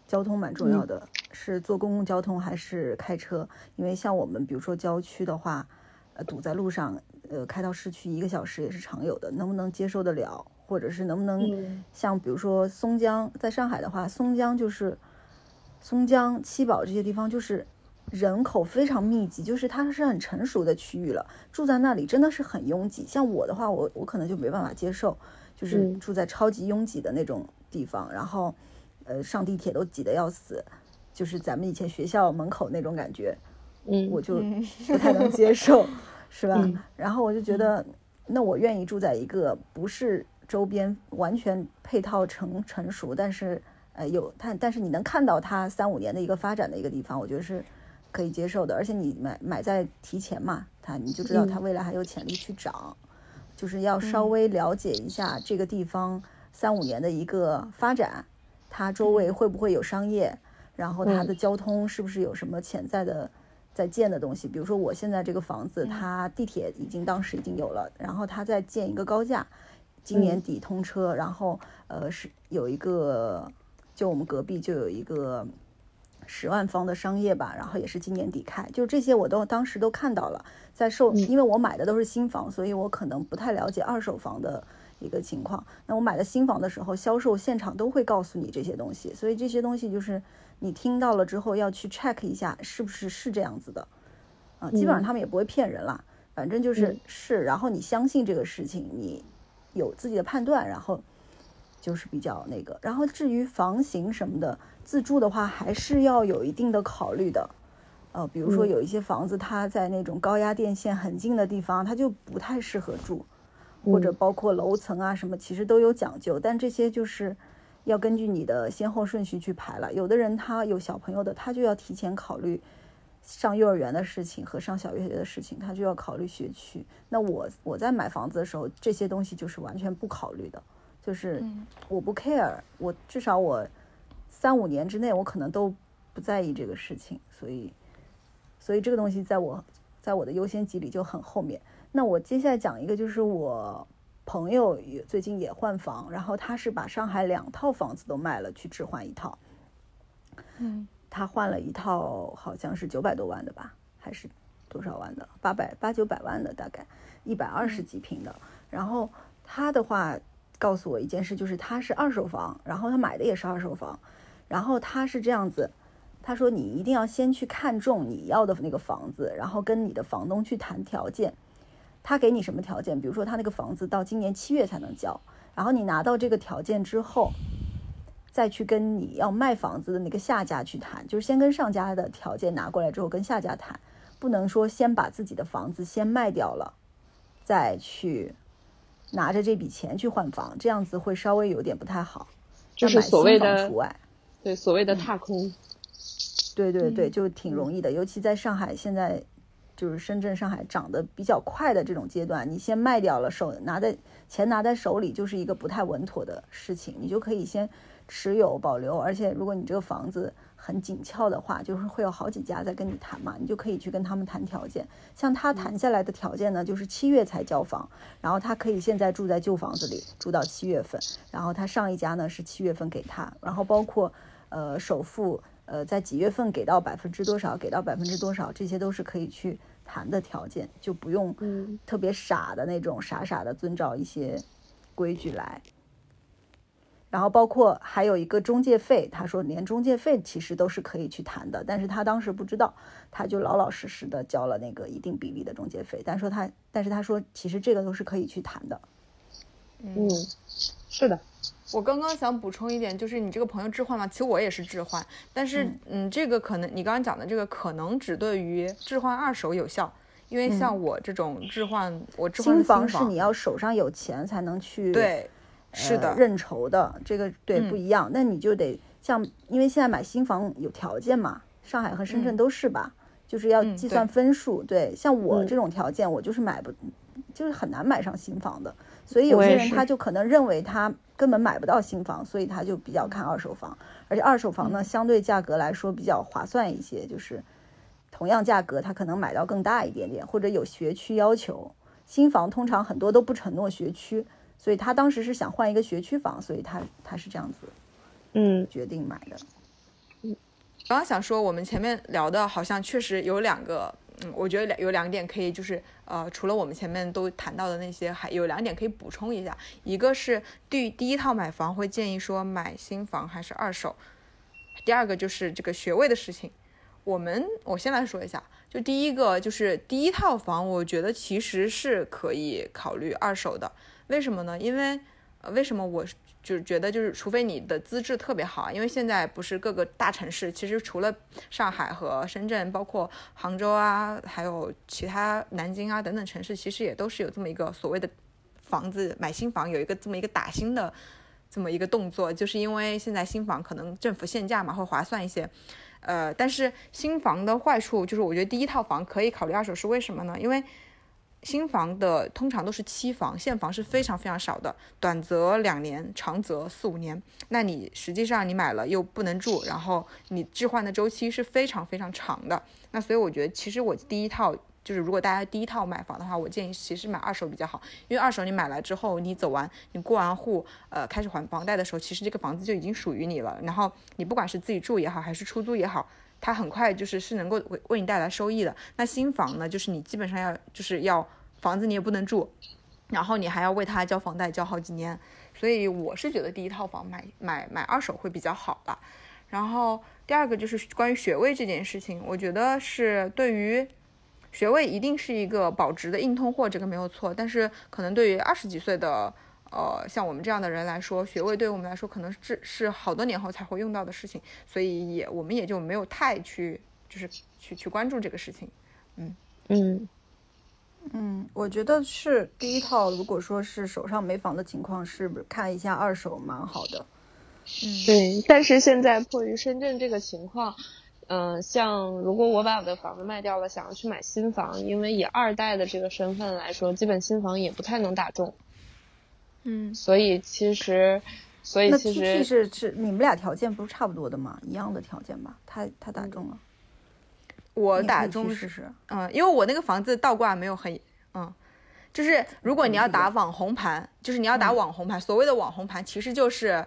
交通蛮重要的，是坐公共交通还是开车？因为像我们比如说郊区的话，呃，堵在路上，呃，开到市区一个小时也是常有的，能不能接受得了？或者是能不能像比如说松江，在上海的话，松江就是松江、七宝这些地方就是人口非常密集，就是它是很成熟的区域了，住在那里真的是很拥挤。像我的话，我我可能就没办法接受，就是住在超级拥挤的那种地方，然后呃上地铁都挤得要死，就是咱们以前学校门口那种感觉。嗯，我就不太能接受，是吧？然后我就觉得，那我愿意住在一个不是周边完全配套成成熟，但是呃有它，但是你能看到它三五年的一个发展的一个地方，我觉得是可以接受的。而且你买买在提前嘛，它你就知道它未来还有潜力去涨，就是要稍微了解一下这个地方三五年的一个发展，它周围会不会有商业，然后它的交通是不是有什么潜在的。在建的东西，比如说我现在这个房子，它地铁已经当时已经有了，然后它在建一个高架，今年底通车，然后呃是有一个，就我们隔壁就有一个十万方的商业吧，然后也是今年底开，就这些我都当时都看到了，在售，因为我买的都是新房，所以我可能不太了解二手房的一个情况。那我买的新房的时候，销售现场都会告诉你这些东西，所以这些东西就是。你听到了之后要去 check 一下是不是是这样子的，啊，基本上他们也不会骗人啦，反正就是是，然后你相信这个事情，你有自己的判断，然后就是比较那个，然后至于房型什么的，自住的话还是要有一定的考虑的，呃，比如说有一些房子它在那种高压电线很近的地方，它就不太适合住，或者包括楼层啊什么，其实都有讲究，但这些就是。要根据你的先后顺序去排了。有的人他有小朋友的，他就要提前考虑上幼儿园的事情和上小学的事情，他就要考虑学区。那我我在买房子的时候，这些东西就是完全不考虑的，就是我不 care，我至少我三五年之内我可能都不在意这个事情，所以所以这个东西在我在我的优先级里就很后面。那我接下来讲一个，就是我。朋友也最近也换房，然后他是把上海两套房子都卖了，去置换一套。嗯，他换了一套，好像是九百多万的吧，还是多少万的？八百八九百万的，大概一百二十几平的。然后他的话告诉我一件事，就是他是二手房，然后他买的也是二手房。然后他是这样子，他说你一定要先去看中你要的那个房子，然后跟你的房东去谈条件。他给你什么条件？比如说他那个房子到今年七月才能交，然后你拿到这个条件之后，再去跟你要卖房子的那个下家去谈，就是先跟上家的条件拿过来之后跟下家谈，不能说先把自己的房子先卖掉了，再去拿着这笔钱去换房，这样子会稍微有点不太好。就是所谓的除外，对所谓的踏空。对对对，就挺容易的，尤其在上海现在。就是深圳、上海涨得比较快的这种阶段，你先卖掉了，手拿在钱拿在手里就是一个不太稳妥的事情，你就可以先持有保留。而且如果你这个房子很紧俏的话，就是会有好几家在跟你谈嘛，你就可以去跟他们谈条件。像他谈下来的条件呢，就是七月才交房，然后他可以现在住在旧房子里住到七月份，然后他上一家呢是七月份给他，然后包括呃首付。呃，在几月份给到百分之多少，给到百分之多少，这些都是可以去谈的条件，就不用特别傻的那种，傻傻的遵照一些规矩来。然后包括还有一个中介费，他说连中介费其实都是可以去谈的，但是他当时不知道，他就老老实实的交了那个一定比例的中介费。但说他，但是他说其实这个都是可以去谈的。嗯，是的。我刚刚想补充一点，就是你这个朋友置换嘛，其实我也是置换，但是嗯，这个可能你刚刚讲的这个可能只对于置换二手有效，因为像我这种置换，我置换新房是你要手上有钱才能去对，是的认筹的，这个对不一样，那你就得像，因为现在买新房有条件嘛，上海和深圳都是吧，就是要计算分数，对，像我这种条件，我就是买不，就是很难买上新房的。所以有些人他就可能认为他根本买不到新房，所以他就比较看二手房，而且二手房呢相对价格来说比较划算一些，就是同样价格他可能买到更大一点点，或者有学区要求。新房通常很多都不承诺学区，所以他当时是想换一个学区房，所以他他是这样子，嗯，决定买的。刚刚想说，我们前面聊的好像确实有两个，嗯，我觉得两有两点可以，就是呃，除了我们前面都谈到的那些，还有两点可以补充一下。一个是第第一套买房会建议说买新房还是二手，第二个就是这个学位的事情。我们我先来说一下，就第一个就是第一套房，我觉得其实是可以考虑二手的。为什么呢？因为呃，为什么我？就是觉得，就是除非你的资质特别好，因为现在不是各个大城市，其实除了上海和深圳，包括杭州啊，还有其他南京啊等等城市，其实也都是有这么一个所谓的房子买新房有一个这么一个打新的这么一个动作，就是因为现在新房可能政府限价嘛，会划算一些。呃，但是新房的坏处就是，我觉得第一套房可以考虑二手，是为什么呢？因为新房的通常都是期房，现房是非常非常少的，短则两年，长则四五年。那你实际上你买了又不能住，然后你置换的周期是非常非常长的。那所以我觉得，其实我第一套就是，如果大家第一套买房的话，我建议其实买二手比较好，因为二手你买来之后，你走完你过完户，呃，开始还房贷的时候，其实这个房子就已经属于你了。然后你不管是自己住也好，还是出租也好。它很快就是是能够为为你带来收益的。那新房呢，就是你基本上要就是要房子你也不能住，然后你还要为它交房贷交好几年。所以我是觉得第一套房买买买二手会比较好的。然后第二个就是关于学位这件事情，我觉得是对于学位一定是一个保值的硬通货，这个没有错。但是可能对于二十几岁的。呃，像我们这样的人来说，学位对我们来说可能是是好多年后才会用到的事情，所以也我们也就没有太去就是去去关注这个事情。嗯嗯嗯，我觉得是第一套，如果说是手上没房的情况，是不是看一下二手蛮好的？嗯，对。但是现在迫于深圳这个情况，嗯，像如果我把我的房子卖掉了，想要去买新房，因为以二代的这个身份来说，基本新房也不太能打中。嗯，所以其实，所以其实是是你们俩条件不是差不多的吗？一样的条件吧？他他打中了，我打中试试。嗯，因为我那个房子倒挂没有很，嗯，就是如果你要打网红盘，就是你要打网红盘。所谓的网红盘，其实就是，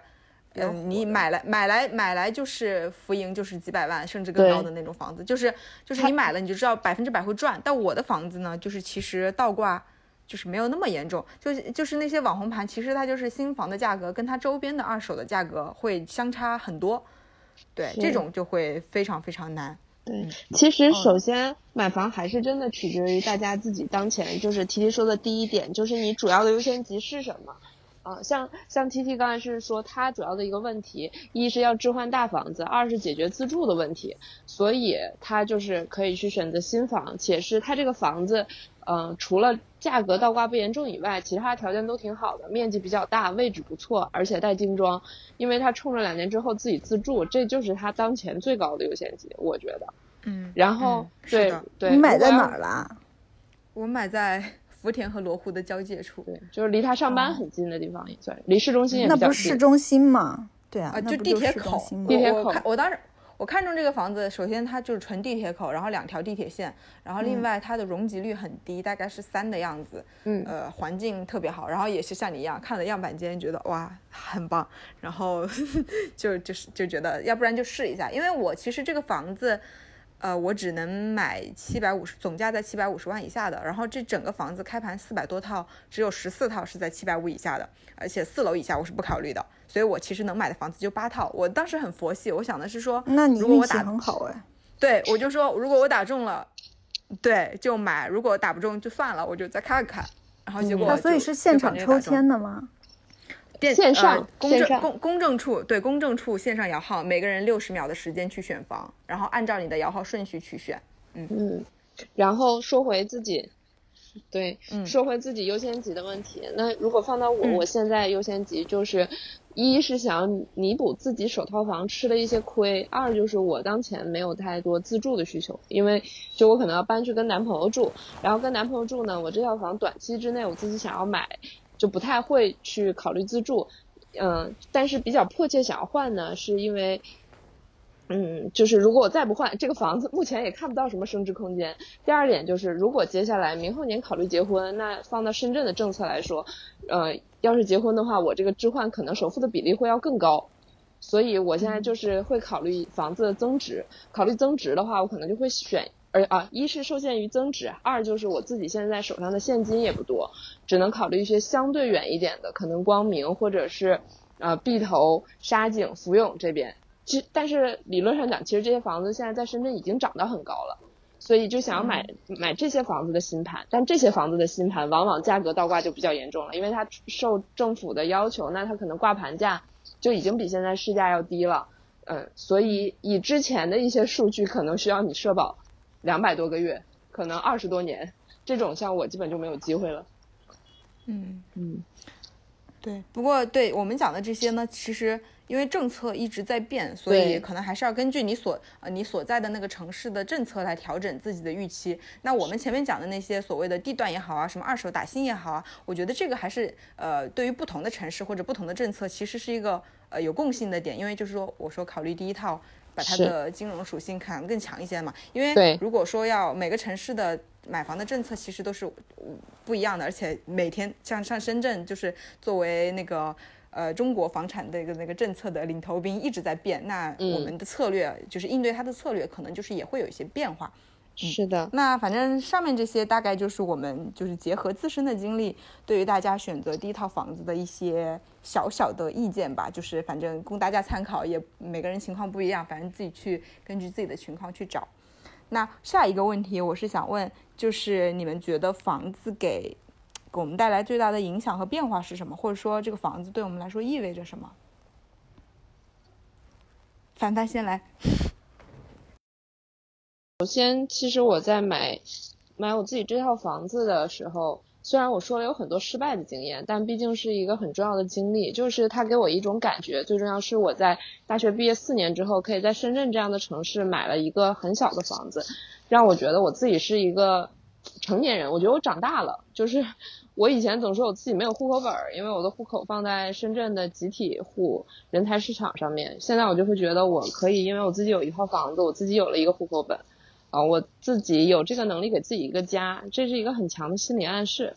嗯，你买来买来买来就是浮盈，就是几百万甚至更高的那种房子，就是就是你买了你就知道百分之百会赚。但我的房子呢，就是其实倒挂。就是没有那么严重，就就是那些网红盘，其实它就是新房的价格跟它周边的二手的价格会相差很多，对，这种就会非常非常难。对，其实首先买房还是真的取决于大家自己当前，就是提提说的第一点，就是你主要的优先级是什么。啊，像像 T T 刚才是说，他主要的一个问题，一是要置换大房子，二是解决自住的问题，所以他就是可以去选择新房，且是他这个房子，嗯，除了价格倒挂不严重以外，其他条件都挺好的，面积比较大，位置不错，而且带精装，因为他冲着两年之后自己自住，这就是他当前最高的优先级，我觉得。嗯。然后，对对。你买在哪儿啦？我买在。福田和罗湖的交界处，对，就是离他上班很近的地方，也算离市中心也比较近。那不是市中心吗？对啊，就地铁口。地铁口。我当时我看中这个房子，首先它就是纯地铁口，然后两条地铁线，然后另外它的容积率很低，大概是三的样子。嗯。呃，环境特别好，然后也是像你一样看了样板间，觉得哇很棒，然后 就就是就觉得要不然就试一下，因为我其实这个房子。呃，我只能买七百五十，总价在七百五十万以下的。然后这整个房子开盘四百多套，只有十四套是在七百五以下的，而且四楼以下我是不考虑的。所以我其实能买的房子就八套。我当时很佛系，我想的是说，那你运气很好哎。对，我就说如果我打中了，对，就买；如果打不中就算了，我就再看看。然后结果，所以是现场抽签的吗？线上公证公公证处对公证处线上摇号，每个人六十秒的时间去选房，然后按照你的摇号顺序去选。嗯嗯，然后说回自己，对，说回自己优先级的问题。那如果放到我，我现在优先级就是，一是想弥补自己首套房吃的一些亏，二就是我当前没有太多自住的需求，因为就我可能要搬去跟男朋友住，然后跟男朋友住呢，我这套房短期之内我自己想要买。就不太会去考虑自住，嗯，但是比较迫切想要换呢，是因为，嗯，就是如果我再不换这个房子，目前也看不到什么升值空间。第二点就是，如果接下来明后年考虑结婚，那放到深圳的政策来说，呃，要是结婚的话，我这个置换可能首付的比例会要更高，所以我现在就是会考虑房子的增值。考虑增值的话，我可能就会选，而啊，一是受限于增值，二就是我自己现在手上的现金也不多，只能考虑一些相对远一点的，可能光明或者是呃碧头、沙井、福永这边。其实，但是理论上讲，其实这些房子现在在深圳已经涨得很高了，所以就想要买买这些房子的新盘。但这些房子的新盘往往价格倒挂就比较严重了，因为它受政府的要求，那它可能挂盘价就已经比现在市价要低了。嗯，所以以之前的一些数据，可能需要你社保两百多个月，可能二十多年，这种像我基本就没有机会了。嗯嗯，对。不过对我们讲的这些呢，其实。因为政策一直在变，所以可能还是要根据你所呃你所在的那个城市的政策来调整自己的预期。那我们前面讲的那些所谓的地段也好啊，什么二手打新也好啊，我觉得这个还是呃对于不同的城市或者不同的政策，其实是一个呃有共性的点。因为就是说，我说考虑第一套，把它的金融属性看更强一些嘛。因为如果说要每个城市的买房的政策其实都是不一样的，而且每天像像深圳就是作为那个。呃，中国房产的一个那个政策的领头兵一直在变，那我们的策略就是应对它的策略，可能就是也会有一些变化。是的，那反正上面这些大概就是我们就是结合自身的经历，对于大家选择第一套房子的一些小小的意见吧，就是反正供大家参考，也每个人情况不一样，反正自己去根据自己的情况去找。那下一个问题，我是想问，就是你们觉得房子给？给我们带来最大的影响和变化是什么？或者说这个房子对我们来说意味着什么？凡凡先来。首先，其实我在买买我自己这套房子的时候，虽然我说了有很多失败的经验，但毕竟是一个很重要的经历。就是它给我一种感觉，最重要是我在大学毕业四年之后，可以在深圳这样的城市买了一个很小的房子，让我觉得我自己是一个。成年人，我觉得我长大了。就是我以前总说我自己没有户口本儿，因为我的户口放在深圳的集体户人才市场上面。现在我就会觉得我可以，因为我自己有一套房子，我自己有了一个户口本，啊，我自己有这个能力给自己一个家，这是一个很强的心理暗示。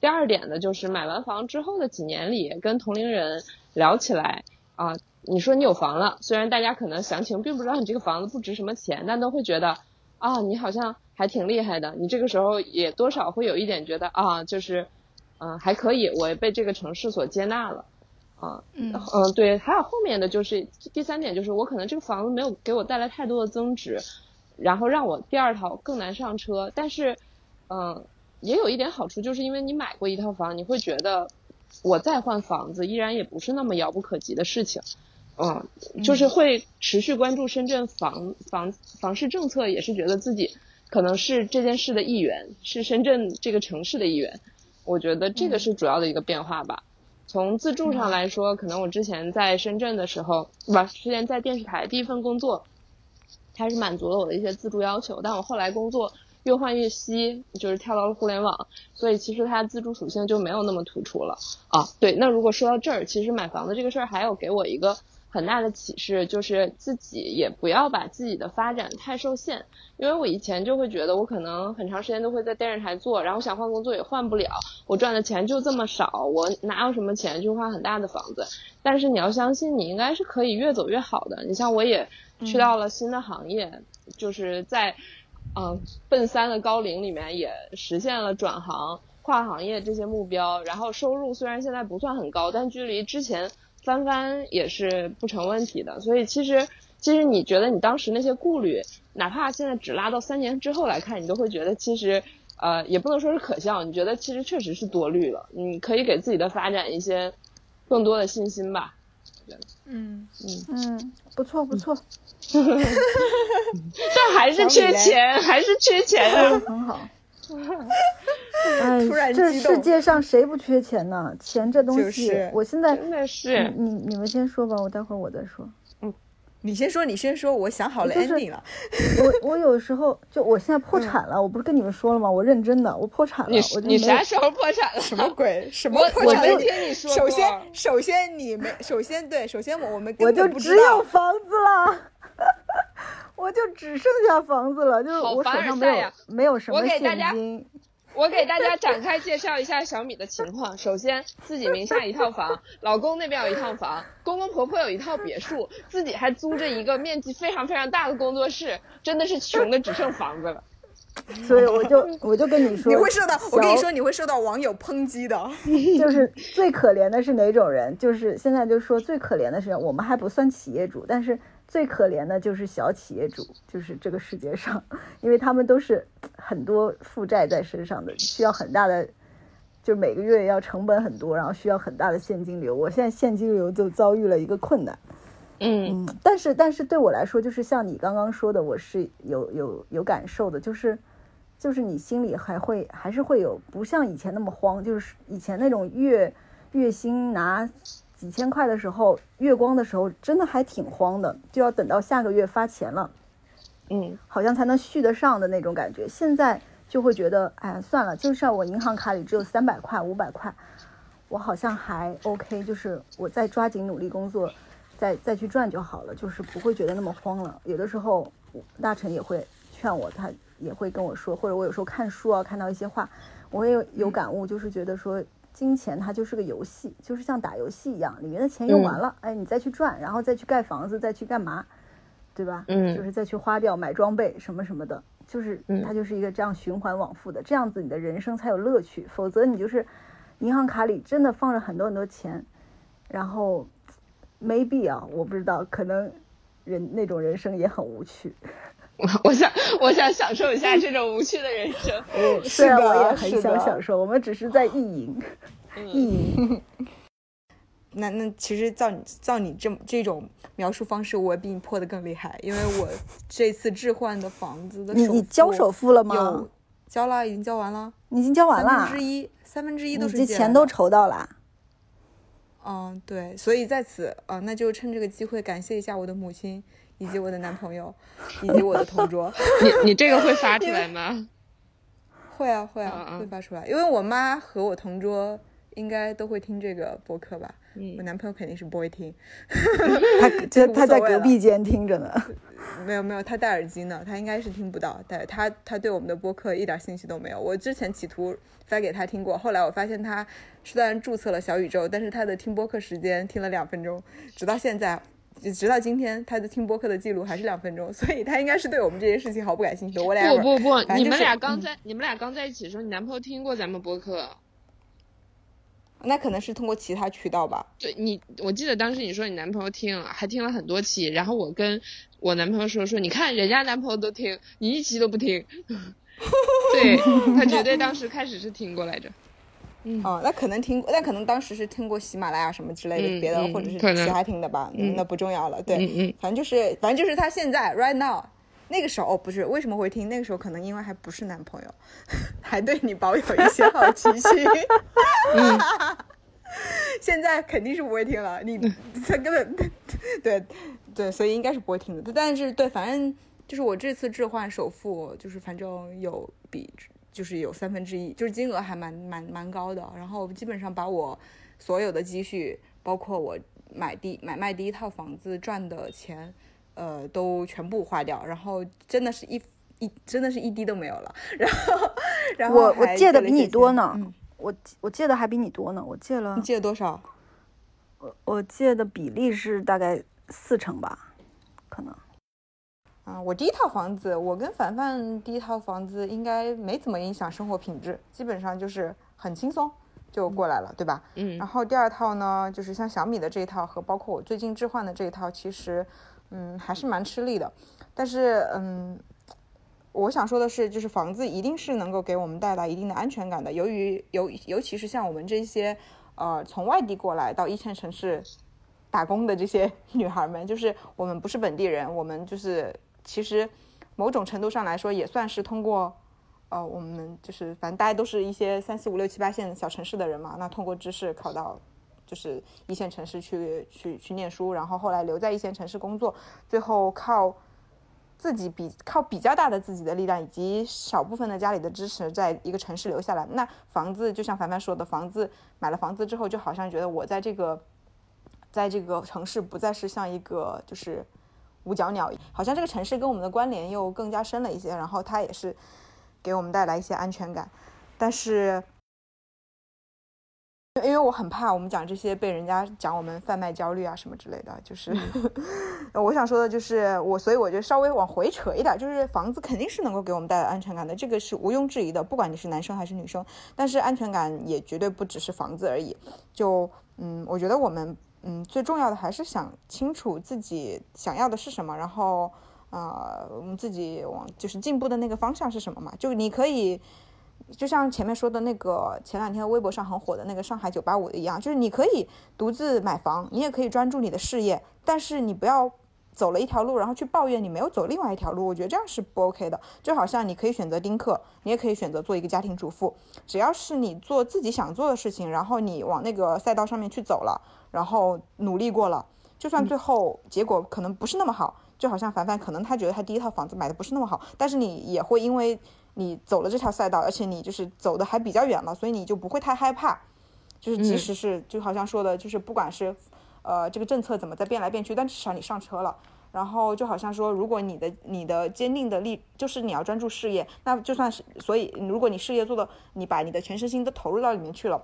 第二点呢，就是买完房之后的几年里，跟同龄人聊起来啊，你说你有房了，虽然大家可能详情并不知道你这个房子不值什么钱，但都会觉得啊，你好像。还挺厉害的，你这个时候也多少会有一点觉得啊，就是，嗯，还可以，我被这个城市所接纳了，啊，嗯嗯，对，还有后面的就是第三点，就是我可能这个房子没有给我带来太多的增值，然后让我第二套更难上车，但是，嗯，也有一点好处，就是因为你买过一套房，你会觉得我再换房子依然也不是那么遥不可及的事情，嗯，就是会持续关注深圳房房房市政策，也是觉得自己。可能是这件事的一员，是深圳这个城市的一员，我觉得这个是主要的一个变化吧。从自住上来说，可能我之前在深圳的时候，不，之前在电视台第一份工作，它是满足了我的一些自住要求。但我后来工作越换越稀，就是跳到了互联网，所以其实它自住属性就没有那么突出了啊。对，那如果说到这儿，其实买房子这个事儿还有给我一个。很大的启示就是自己也不要把自己的发展太受限，因为我以前就会觉得我可能很长时间都会在电视台做，然后想换工作也换不了，我赚的钱就这么少，我哪有什么钱去换很大的房子？但是你要相信，你应该是可以越走越好的。你像我也去到了新的行业，就是在嗯奔三的高龄里面也实现了转行、跨行业这些目标，然后收入虽然现在不算很高，但距离之前。翻番也是不成问题的，所以其实其实你觉得你当时那些顾虑，哪怕现在只拉到三年之后来看，你都会觉得其实呃也不能说是可笑，你觉得其实确实是多虑了，你可以给自己的发展一些更多的信心吧。嗯。嗯。嗯，不错不错，但还是缺钱，还是缺钱。啊，很好。哎，这世界上谁不缺钱呢？钱这东西，我现在真的是。你你们先说吧，我待会儿我再说。嗯，你先说，你先说，我想好了 ending 了。我我有时候就我现在破产了，我不是跟你们说了吗？我认真的，我破产了。你你啥时候破产了？什么鬼？什么破产？没听你说首先首先你没首先对，首先我我们我就只有房子了。我就只剩下房子了，就是我手上没有没有什么现金。我给大家展开介绍一下小米的情况。首先，自己名下一套房，老公那边有一套房，公公婆婆有一套别墅，自己还租着一个面积非常非常大的工作室，真的是穷的只剩房子了。所以我就我就跟你说，你会受到，我跟你说，你会受到网友抨击的。就是最可怜的是哪种人？就是现在就说最可怜的是，我们还不算企业主，但是最可怜的就是小企业主，就是这个世界上，因为他们都是很多负债在身上的，需要很大的，就每个月要成本很多，然后需要很大的现金流。我现在现金流就遭遇了一个困难。嗯，但是但是对我来说，就是像你刚刚说的，我是有有有感受的，就是就是你心里还会还是会有不像以前那么慌，就是以前那种月月薪拿几千块的时候，月光的时候，真的还挺慌的，就要等到下个月发钱了，嗯，好像才能续得上的那种感觉。现在就会觉得，哎，算了，就算我银行卡里只有三百块、五百块，我好像还 OK，就是我再抓紧努力工作。再再去赚就好了，就是不会觉得那么慌了。有的时候，大臣也会劝我，他也会跟我说，或者我有时候看书啊，看到一些话，我也有有感悟，就是觉得说，金钱它就是个游戏，就是像打游戏一样，里面的钱用完了，哎，你再去赚，然后再去盖房子，再去干嘛，对吧？嗯，就是再去花掉买装备什么什么的，就是它就是一个这样循环往复的，这样子你的人生才有乐趣。否则你就是银行卡里真的放着很多很多钱，然后。没必要，我不知道，可能人那种人生也很无趣。我 我想我想享受一下这种无趣的人生。虽然我也很想享受，我们只是在意淫，意淫。那那其实照你照你这这种描述方式，我比你破的更厉害，因为我这次置换的房子的你你交首付了吗？有，交了，已经交完了。你已经交完了。三分之一，三分之一都是。这钱都筹到了。嗯，对，所以在此啊，那就趁这个机会感谢一下我的母亲，以及我的男朋友，以及我的同桌。你你这个会发 出来吗？会啊会啊会发出来，因为我妈和我同桌应该都会听这个播客吧。我男朋友肯定是不会听，他就他在隔壁间听着呢。没有没有，他戴耳机呢，他应该是听不到。但他他对我们的播客一点兴趣都没有。我之前企图发给他听过，后来我发现他虽然注册了小宇宙，但是他的听播客时间听了两分钟，直到现在，直到今天，他的听播客的记录还是两分钟，所以他应该是对我们这些事情毫不感兴趣。我俩不不不，你们俩刚在你们俩刚在一起的时候，你男朋友听过咱们播客。那可能是通过其他渠道吧。对你，我记得当时你说你男朋友听了，还听了很多期。然后我跟我男朋友说说，你看人家男朋友都听，你一期都不听。对他绝对当时开始是听过来着。嗯，哦，那可能听过，那可能当时是听过喜马拉雅什么之类的别的，或者是其他听的吧。嗯，那不重要了。对，嗯反正就是，反正就是他现在 right now。那个时候哦，不是为什么会听？那个时候可能因为还不是男朋友，还对你保有一些好奇心。现在肯定是不会听了，你 他根本对对，所以应该是不会听的。但是对，反正就是我这次置换首付，就是反正有比就是有三分之一，就是金额还蛮蛮蛮高的。然后基本上把我所有的积蓄，包括我买第买卖第一套房子赚的钱。呃，都全部花掉，然后真的是一一真的是一滴都没有了。然后，然后我我借的比你多呢，我我借的还比你多呢，我借了。你借了多少？我我借的比例是大概四成吧，可能。啊，我第一套房子，我跟凡凡第一套房子应该没怎么影响生活品质，基本上就是很轻松就过来了，对吧？嗯。然后第二套呢，就是像小米的这一套和包括我最近置换的这一套，其实。嗯，还是蛮吃力的，但是嗯，我想说的是，就是房子一定是能够给我们带来一定的安全感的。由于尤尤其是像我们这些呃从外地过来到一线城市打工的这些 女孩们，就是我们不是本地人，我们就是其实某种程度上来说也算是通过呃我们就是反正大家都是一些三四五六七八线小城市的人嘛，那通过知识考到。就是一线城市去去去念书，然后后来留在一线城市工作，最后靠自己比靠比较大的自己的力量以及少部分的家里的支持，在一个城市留下来。那房子就像凡凡说的，房子买了房子之后，就好像觉得我在这个在这个城市不再是像一个就是五角鸟，好像这个城市跟我们的关联又更加深了一些。然后它也是给我们带来一些安全感。但是。因为我很怕我们讲这些被人家讲我们贩卖焦虑啊什么之类的，就是 我想说的就是我，所以我就稍微往回扯一点，就是房子肯定是能够给我们带来安全感的，这个是毋庸置疑的，不管你是男生还是女生。但是安全感也绝对不只是房子而已。就嗯，我觉得我们嗯最重要的还是想清楚自己想要的是什么，然后呃我们自己往就是进步的那个方向是什么嘛？就你可以。就像前面说的那个前两天微博上很火的那个上海九八五一样，就是你可以独自买房，你也可以专注你的事业，但是你不要走了一条路，然后去抱怨你没有走另外一条路，我觉得这样是不 OK 的。就好像你可以选择丁克，你也可以选择做一个家庭主妇，只要是你做自己想做的事情，然后你往那个赛道上面去走了，然后努力过了，就算最后结果可能不是那么好，就好像凡凡可能他觉得他第一套房子买的不是那么好，但是你也会因为。你走了这条赛道，而且你就是走的还比较远了，所以你就不会太害怕。就是即使是就好像说的，就是不管是，呃，这个政策怎么在变来变去，但至少你上车了。然后就好像说，如果你的你的坚定的力，就是你要专注事业，那就算是，所以如果你事业做的，你把你的全身心都投入到里面去了。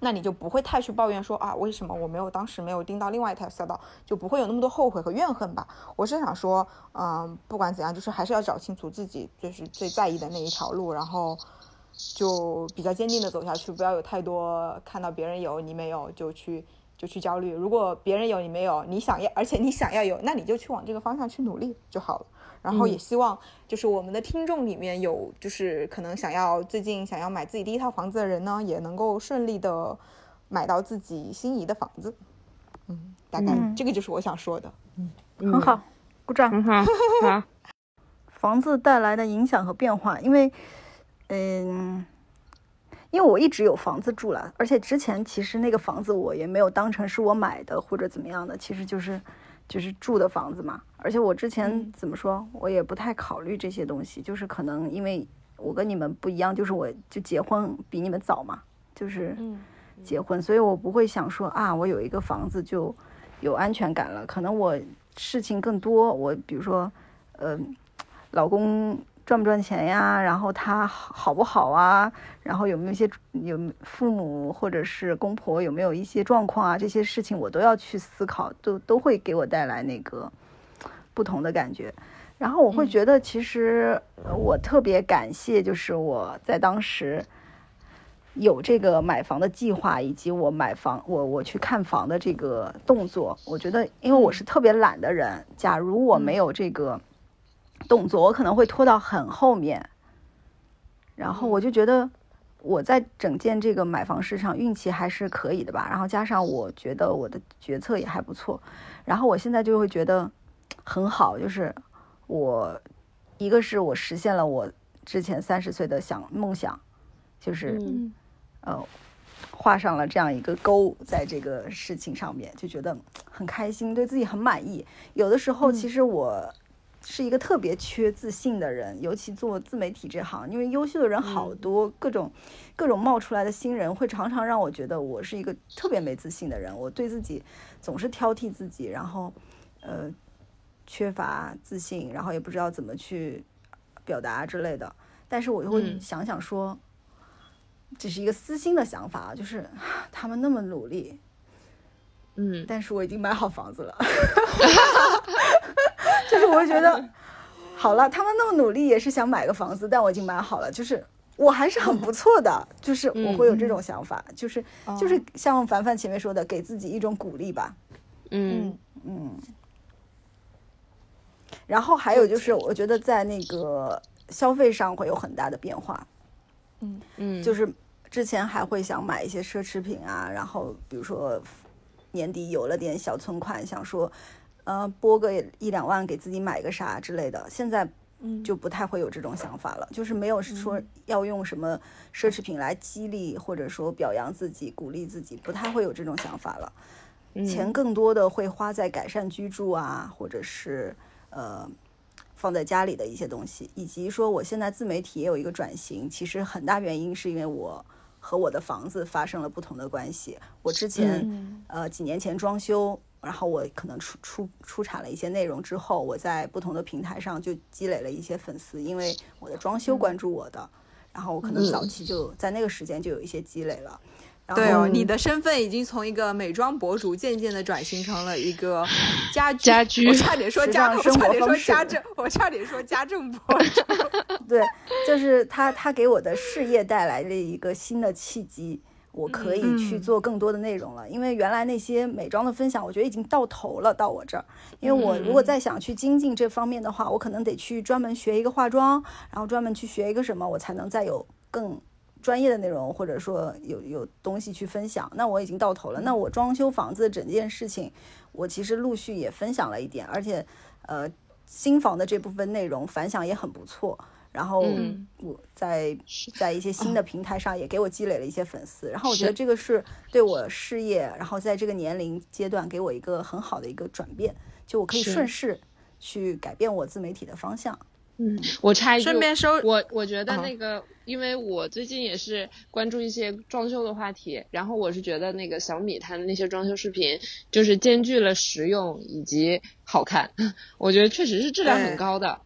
那你就不会太去抱怨说啊，为什么我没有当时没有盯到另外一条赛道，就不会有那么多后悔和怨恨吧？我是想说，嗯，不管怎样，就是还是要找清楚自己就是最在意的那一条路，然后就比较坚定的走下去，不要有太多看到别人有你没有就去就去焦虑。如果别人有你没有，你想要，而且你想要有，那你就去往这个方向去努力就好了。然后也希望，就是我们的听众里面有，就是可能想要最近想要买自己第一套房子的人呢，也能够顺利的买到自己心仪的房子。嗯，大概这个就是我想说的。嗯，很好，鼓掌。好，好。房子带来的影响和变化，因为，嗯，因为我一直有房子住了，而且之前其实那个房子我也没有当成是我买的或者怎么样的，其实就是就是住的房子嘛。而且我之前怎么说，我也不太考虑这些东西，就是可能因为我跟你们不一样，就是我就结婚比你们早嘛，就是结婚，所以我不会想说啊，我有一个房子就有安全感了。可能我事情更多，我比如说，呃，老公。赚不赚钱呀？然后他好不好啊？然后有没有一些有父母或者是公婆有没有一些状况啊？这些事情我都要去思考，都都会给我带来那个不同的感觉。然后我会觉得，其实我特别感谢，就是我在当时有这个买房的计划，以及我买房我我去看房的这个动作。我觉得，因为我是特别懒的人，假如我没有这个。动作我可能会拖到很后面，然后我就觉得我在整件这个买房市场运气还是可以的吧，然后加上我觉得我的决策也还不错，然后我现在就会觉得很好，就是我一个是我实现了我之前三十岁的想梦想，就是呃画上了这样一个勾在这个事情上面，就觉得很开心，对自己很满意。有的时候其实我。是一个特别缺自信的人，尤其做自媒体这行，因为优秀的人好多，各种各种冒出来的新人，会常常让我觉得我是一个特别没自信的人。我对自己总是挑剔自己，然后呃缺乏自信，然后也不知道怎么去表达之类的。但是我又会想想说，这是一个私心的想法，就是他们那么努力，嗯，但是我已经买好房子了。就是我会觉得，好了，他们那么努力也是想买个房子，但我已经买好了，就是我还是很不错的，就是我会有这种想法，就是就是像凡凡前面说的，给自己一种鼓励吧。嗯嗯。然后还有就是，我觉得在那个消费上会有很大的变化。嗯嗯。就是之前还会想买一些奢侈品啊，然后比如说年底有了点小存款，想说。呃，拨个一两万给自己买个啥之类的，现在就不太会有这种想法了，就是没有说要用什么奢侈品来激励或者说表扬自己、鼓励自己，不太会有这种想法了。钱更多的会花在改善居住啊，或者是呃放在家里的一些东西，以及说我现在自媒体也有一个转型，其实很大原因是因为我和我的房子发生了不同的关系。我之前呃几年前装修。然后我可能出出出产了一些内容之后，我在不同的平台上就积累了一些粉丝，因为我的装修关注我的。然后我可能早期就在那个时间就有一些积累了。对哦，你的身份已经从一个美妆博主渐渐的转型成了一个家居家居，我差点说家，我差点说家政，我差点说家政博主。对，就是他，他给我的事业带来了一个新的契机，我可以去做更多的内容了。因为原来那些美妆的分享，我觉得已经到头了，到我这儿。因为我如果再想去精进这方面的话，我可能得去专门学一个化妆，然后专门去学一个什么，我才能再有更。专业的内容，或者说有有东西去分享，那我已经到头了。那我装修房子整件事情，我其实陆续也分享了一点，而且，呃，新房的这部分内容反响也很不错。然后我在在一些新的平台上也给我积累了一些粉丝。然后我觉得这个是对我事业，然后在这个年龄阶段给我一个很好的一个转变，就我可以顺势去改变我自媒体的方向。嗯，我插一句，顺便收我我觉得那个，因为我最近也是关注一些装修的话题，然后我是觉得那个小米它的那些装修视频，就是兼具了实用以及好看，我觉得确实是质量很高的。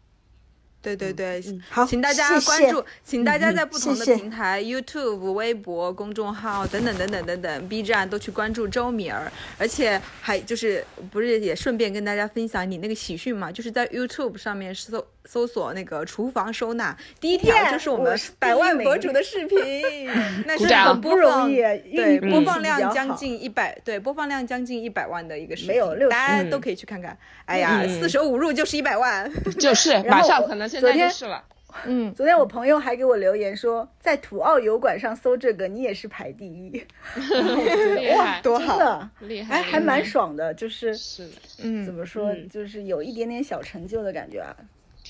对对对，好，请大家关注，请大家在不同的平台，YouTube、微博、公众号等等等等等等，B 站都去关注周米儿，而且还就是不是也顺便跟大家分享你那个喜讯嘛？就是在 YouTube 上面搜搜索那个厨房收纳，第一条就是我们百万博主的视频，那是很不容易，对，播放量将近一百，对，播放量将近一百万的一个视频，大家都可以去看看。哎呀，四舍五入就是一百万，就是马上可能。昨天是了，嗯，昨天我朋友还给我留言说，在土澳油管上搜这个，你也是排第一，哇，多好，厉害，还还蛮爽的，就是是的，嗯，怎么说，就是有一点点小成就的感觉啊，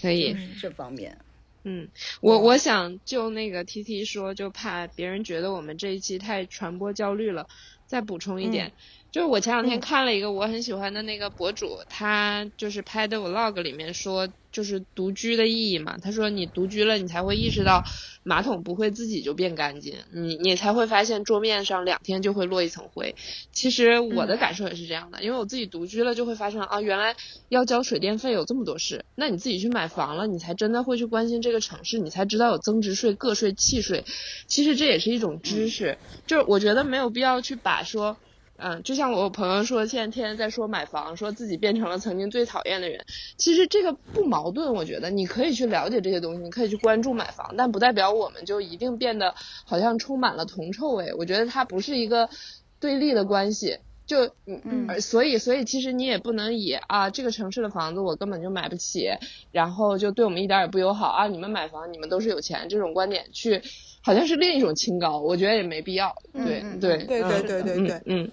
可以这方面，嗯，我我想就那个 T T 说，就怕别人觉得我们这一期太传播焦虑了，再补充一点。就是我前两天看了一个我很喜欢的那个博主，他就是拍的 vlog 里面说，就是独居的意义嘛。他说你独居了，你才会意识到马桶不会自己就变干净，你你才会发现桌面上两天就会落一层灰。其实我的感受也是这样的，因为我自己独居了，就会发现啊，原来要交水电费有这么多事。那你自己去买房了，你才真的会去关心这个城市，你才知道有增值税、个税、契税。其实这也是一种知识，就是我觉得没有必要去把说。嗯，就像我朋友说，现在天天在说买房，说自己变成了曾经最讨厌的人。其实这个不矛盾，我觉得你可以去了解这些东西，你可以去关注买房，但不代表我们就一定变得好像充满了铜臭味。我觉得它不是一个对立的关系。就嗯嗯，所以所以其实你也不能以啊这个城市的房子我根本就买不起，然后就对我们一点也不友好啊，你们买房你们都是有钱这种观点去，好像是另一种清高，我觉得也没必要。对对对对对对对，嗯。嗯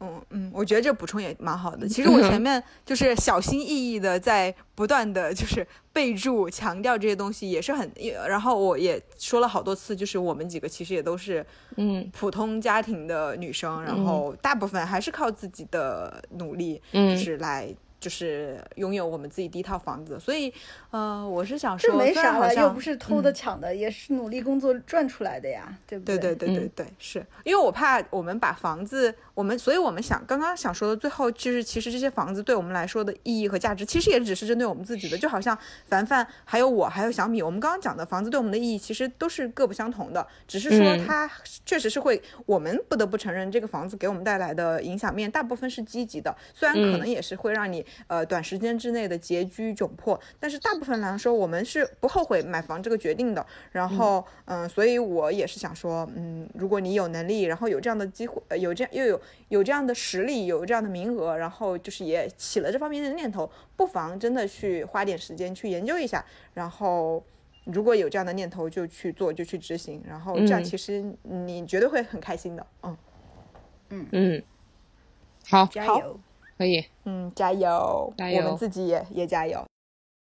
嗯嗯，我觉得这补充也蛮好的。其实我前面就是小心翼翼的在不断的就是备注强调这些东西，也是很，然后我也说了好多次，就是我们几个其实也都是嗯普通家庭的女生，然后大部分还是靠自己的努力，就是来。就是拥有我们自己第一套房子，所以，呃，我是想说，这没啥了，又不是偷的抢的，也是努力工作赚出来的呀，对不对？对？对对对对，是。因为我怕我们把房子，我们，所以我们想刚刚想说的最后，就是其实这些房子对我们来说的意义和价值，其实也只是针对我们自己的，就好像凡凡还有我还有小米，我们刚刚讲的房子对我们的意义，其实都是各不相同的，只是说它确实是会，我们不得不承认这个房子给我们带来的影响面大部分是积极的，虽然可能也是会让你。呃，短时间之内的拮据窘迫，但是大部分来说，我们是不后悔买房这个决定的。然后，嗯，所以我也是想说，嗯，如果你有能力，然后有这样的机会，呃，有这样又有有这样的实力，有这样的名额，然后就是也起了这方面的念头，不妨真的去花点时间去研究一下。然后，如果有这样的念头，就去做，就去执行。然后这样其实你绝对会很开心的。嗯嗯嗯，好，加油。可以，嗯，加油，加油，我们自己也也加油。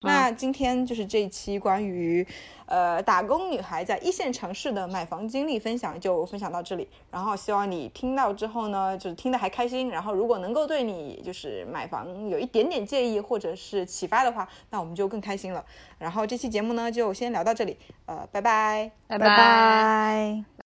那今天就是这一期关于呃打工女孩在一线城市的买房经历分享，就分享到这里。然后希望你听到之后呢，就是听得还开心。然后如果能够对你就是买房有一点点建议或者是启发的话，那我们就更开心了。然后这期节目呢，就先聊到这里，呃，拜拜，拜拜。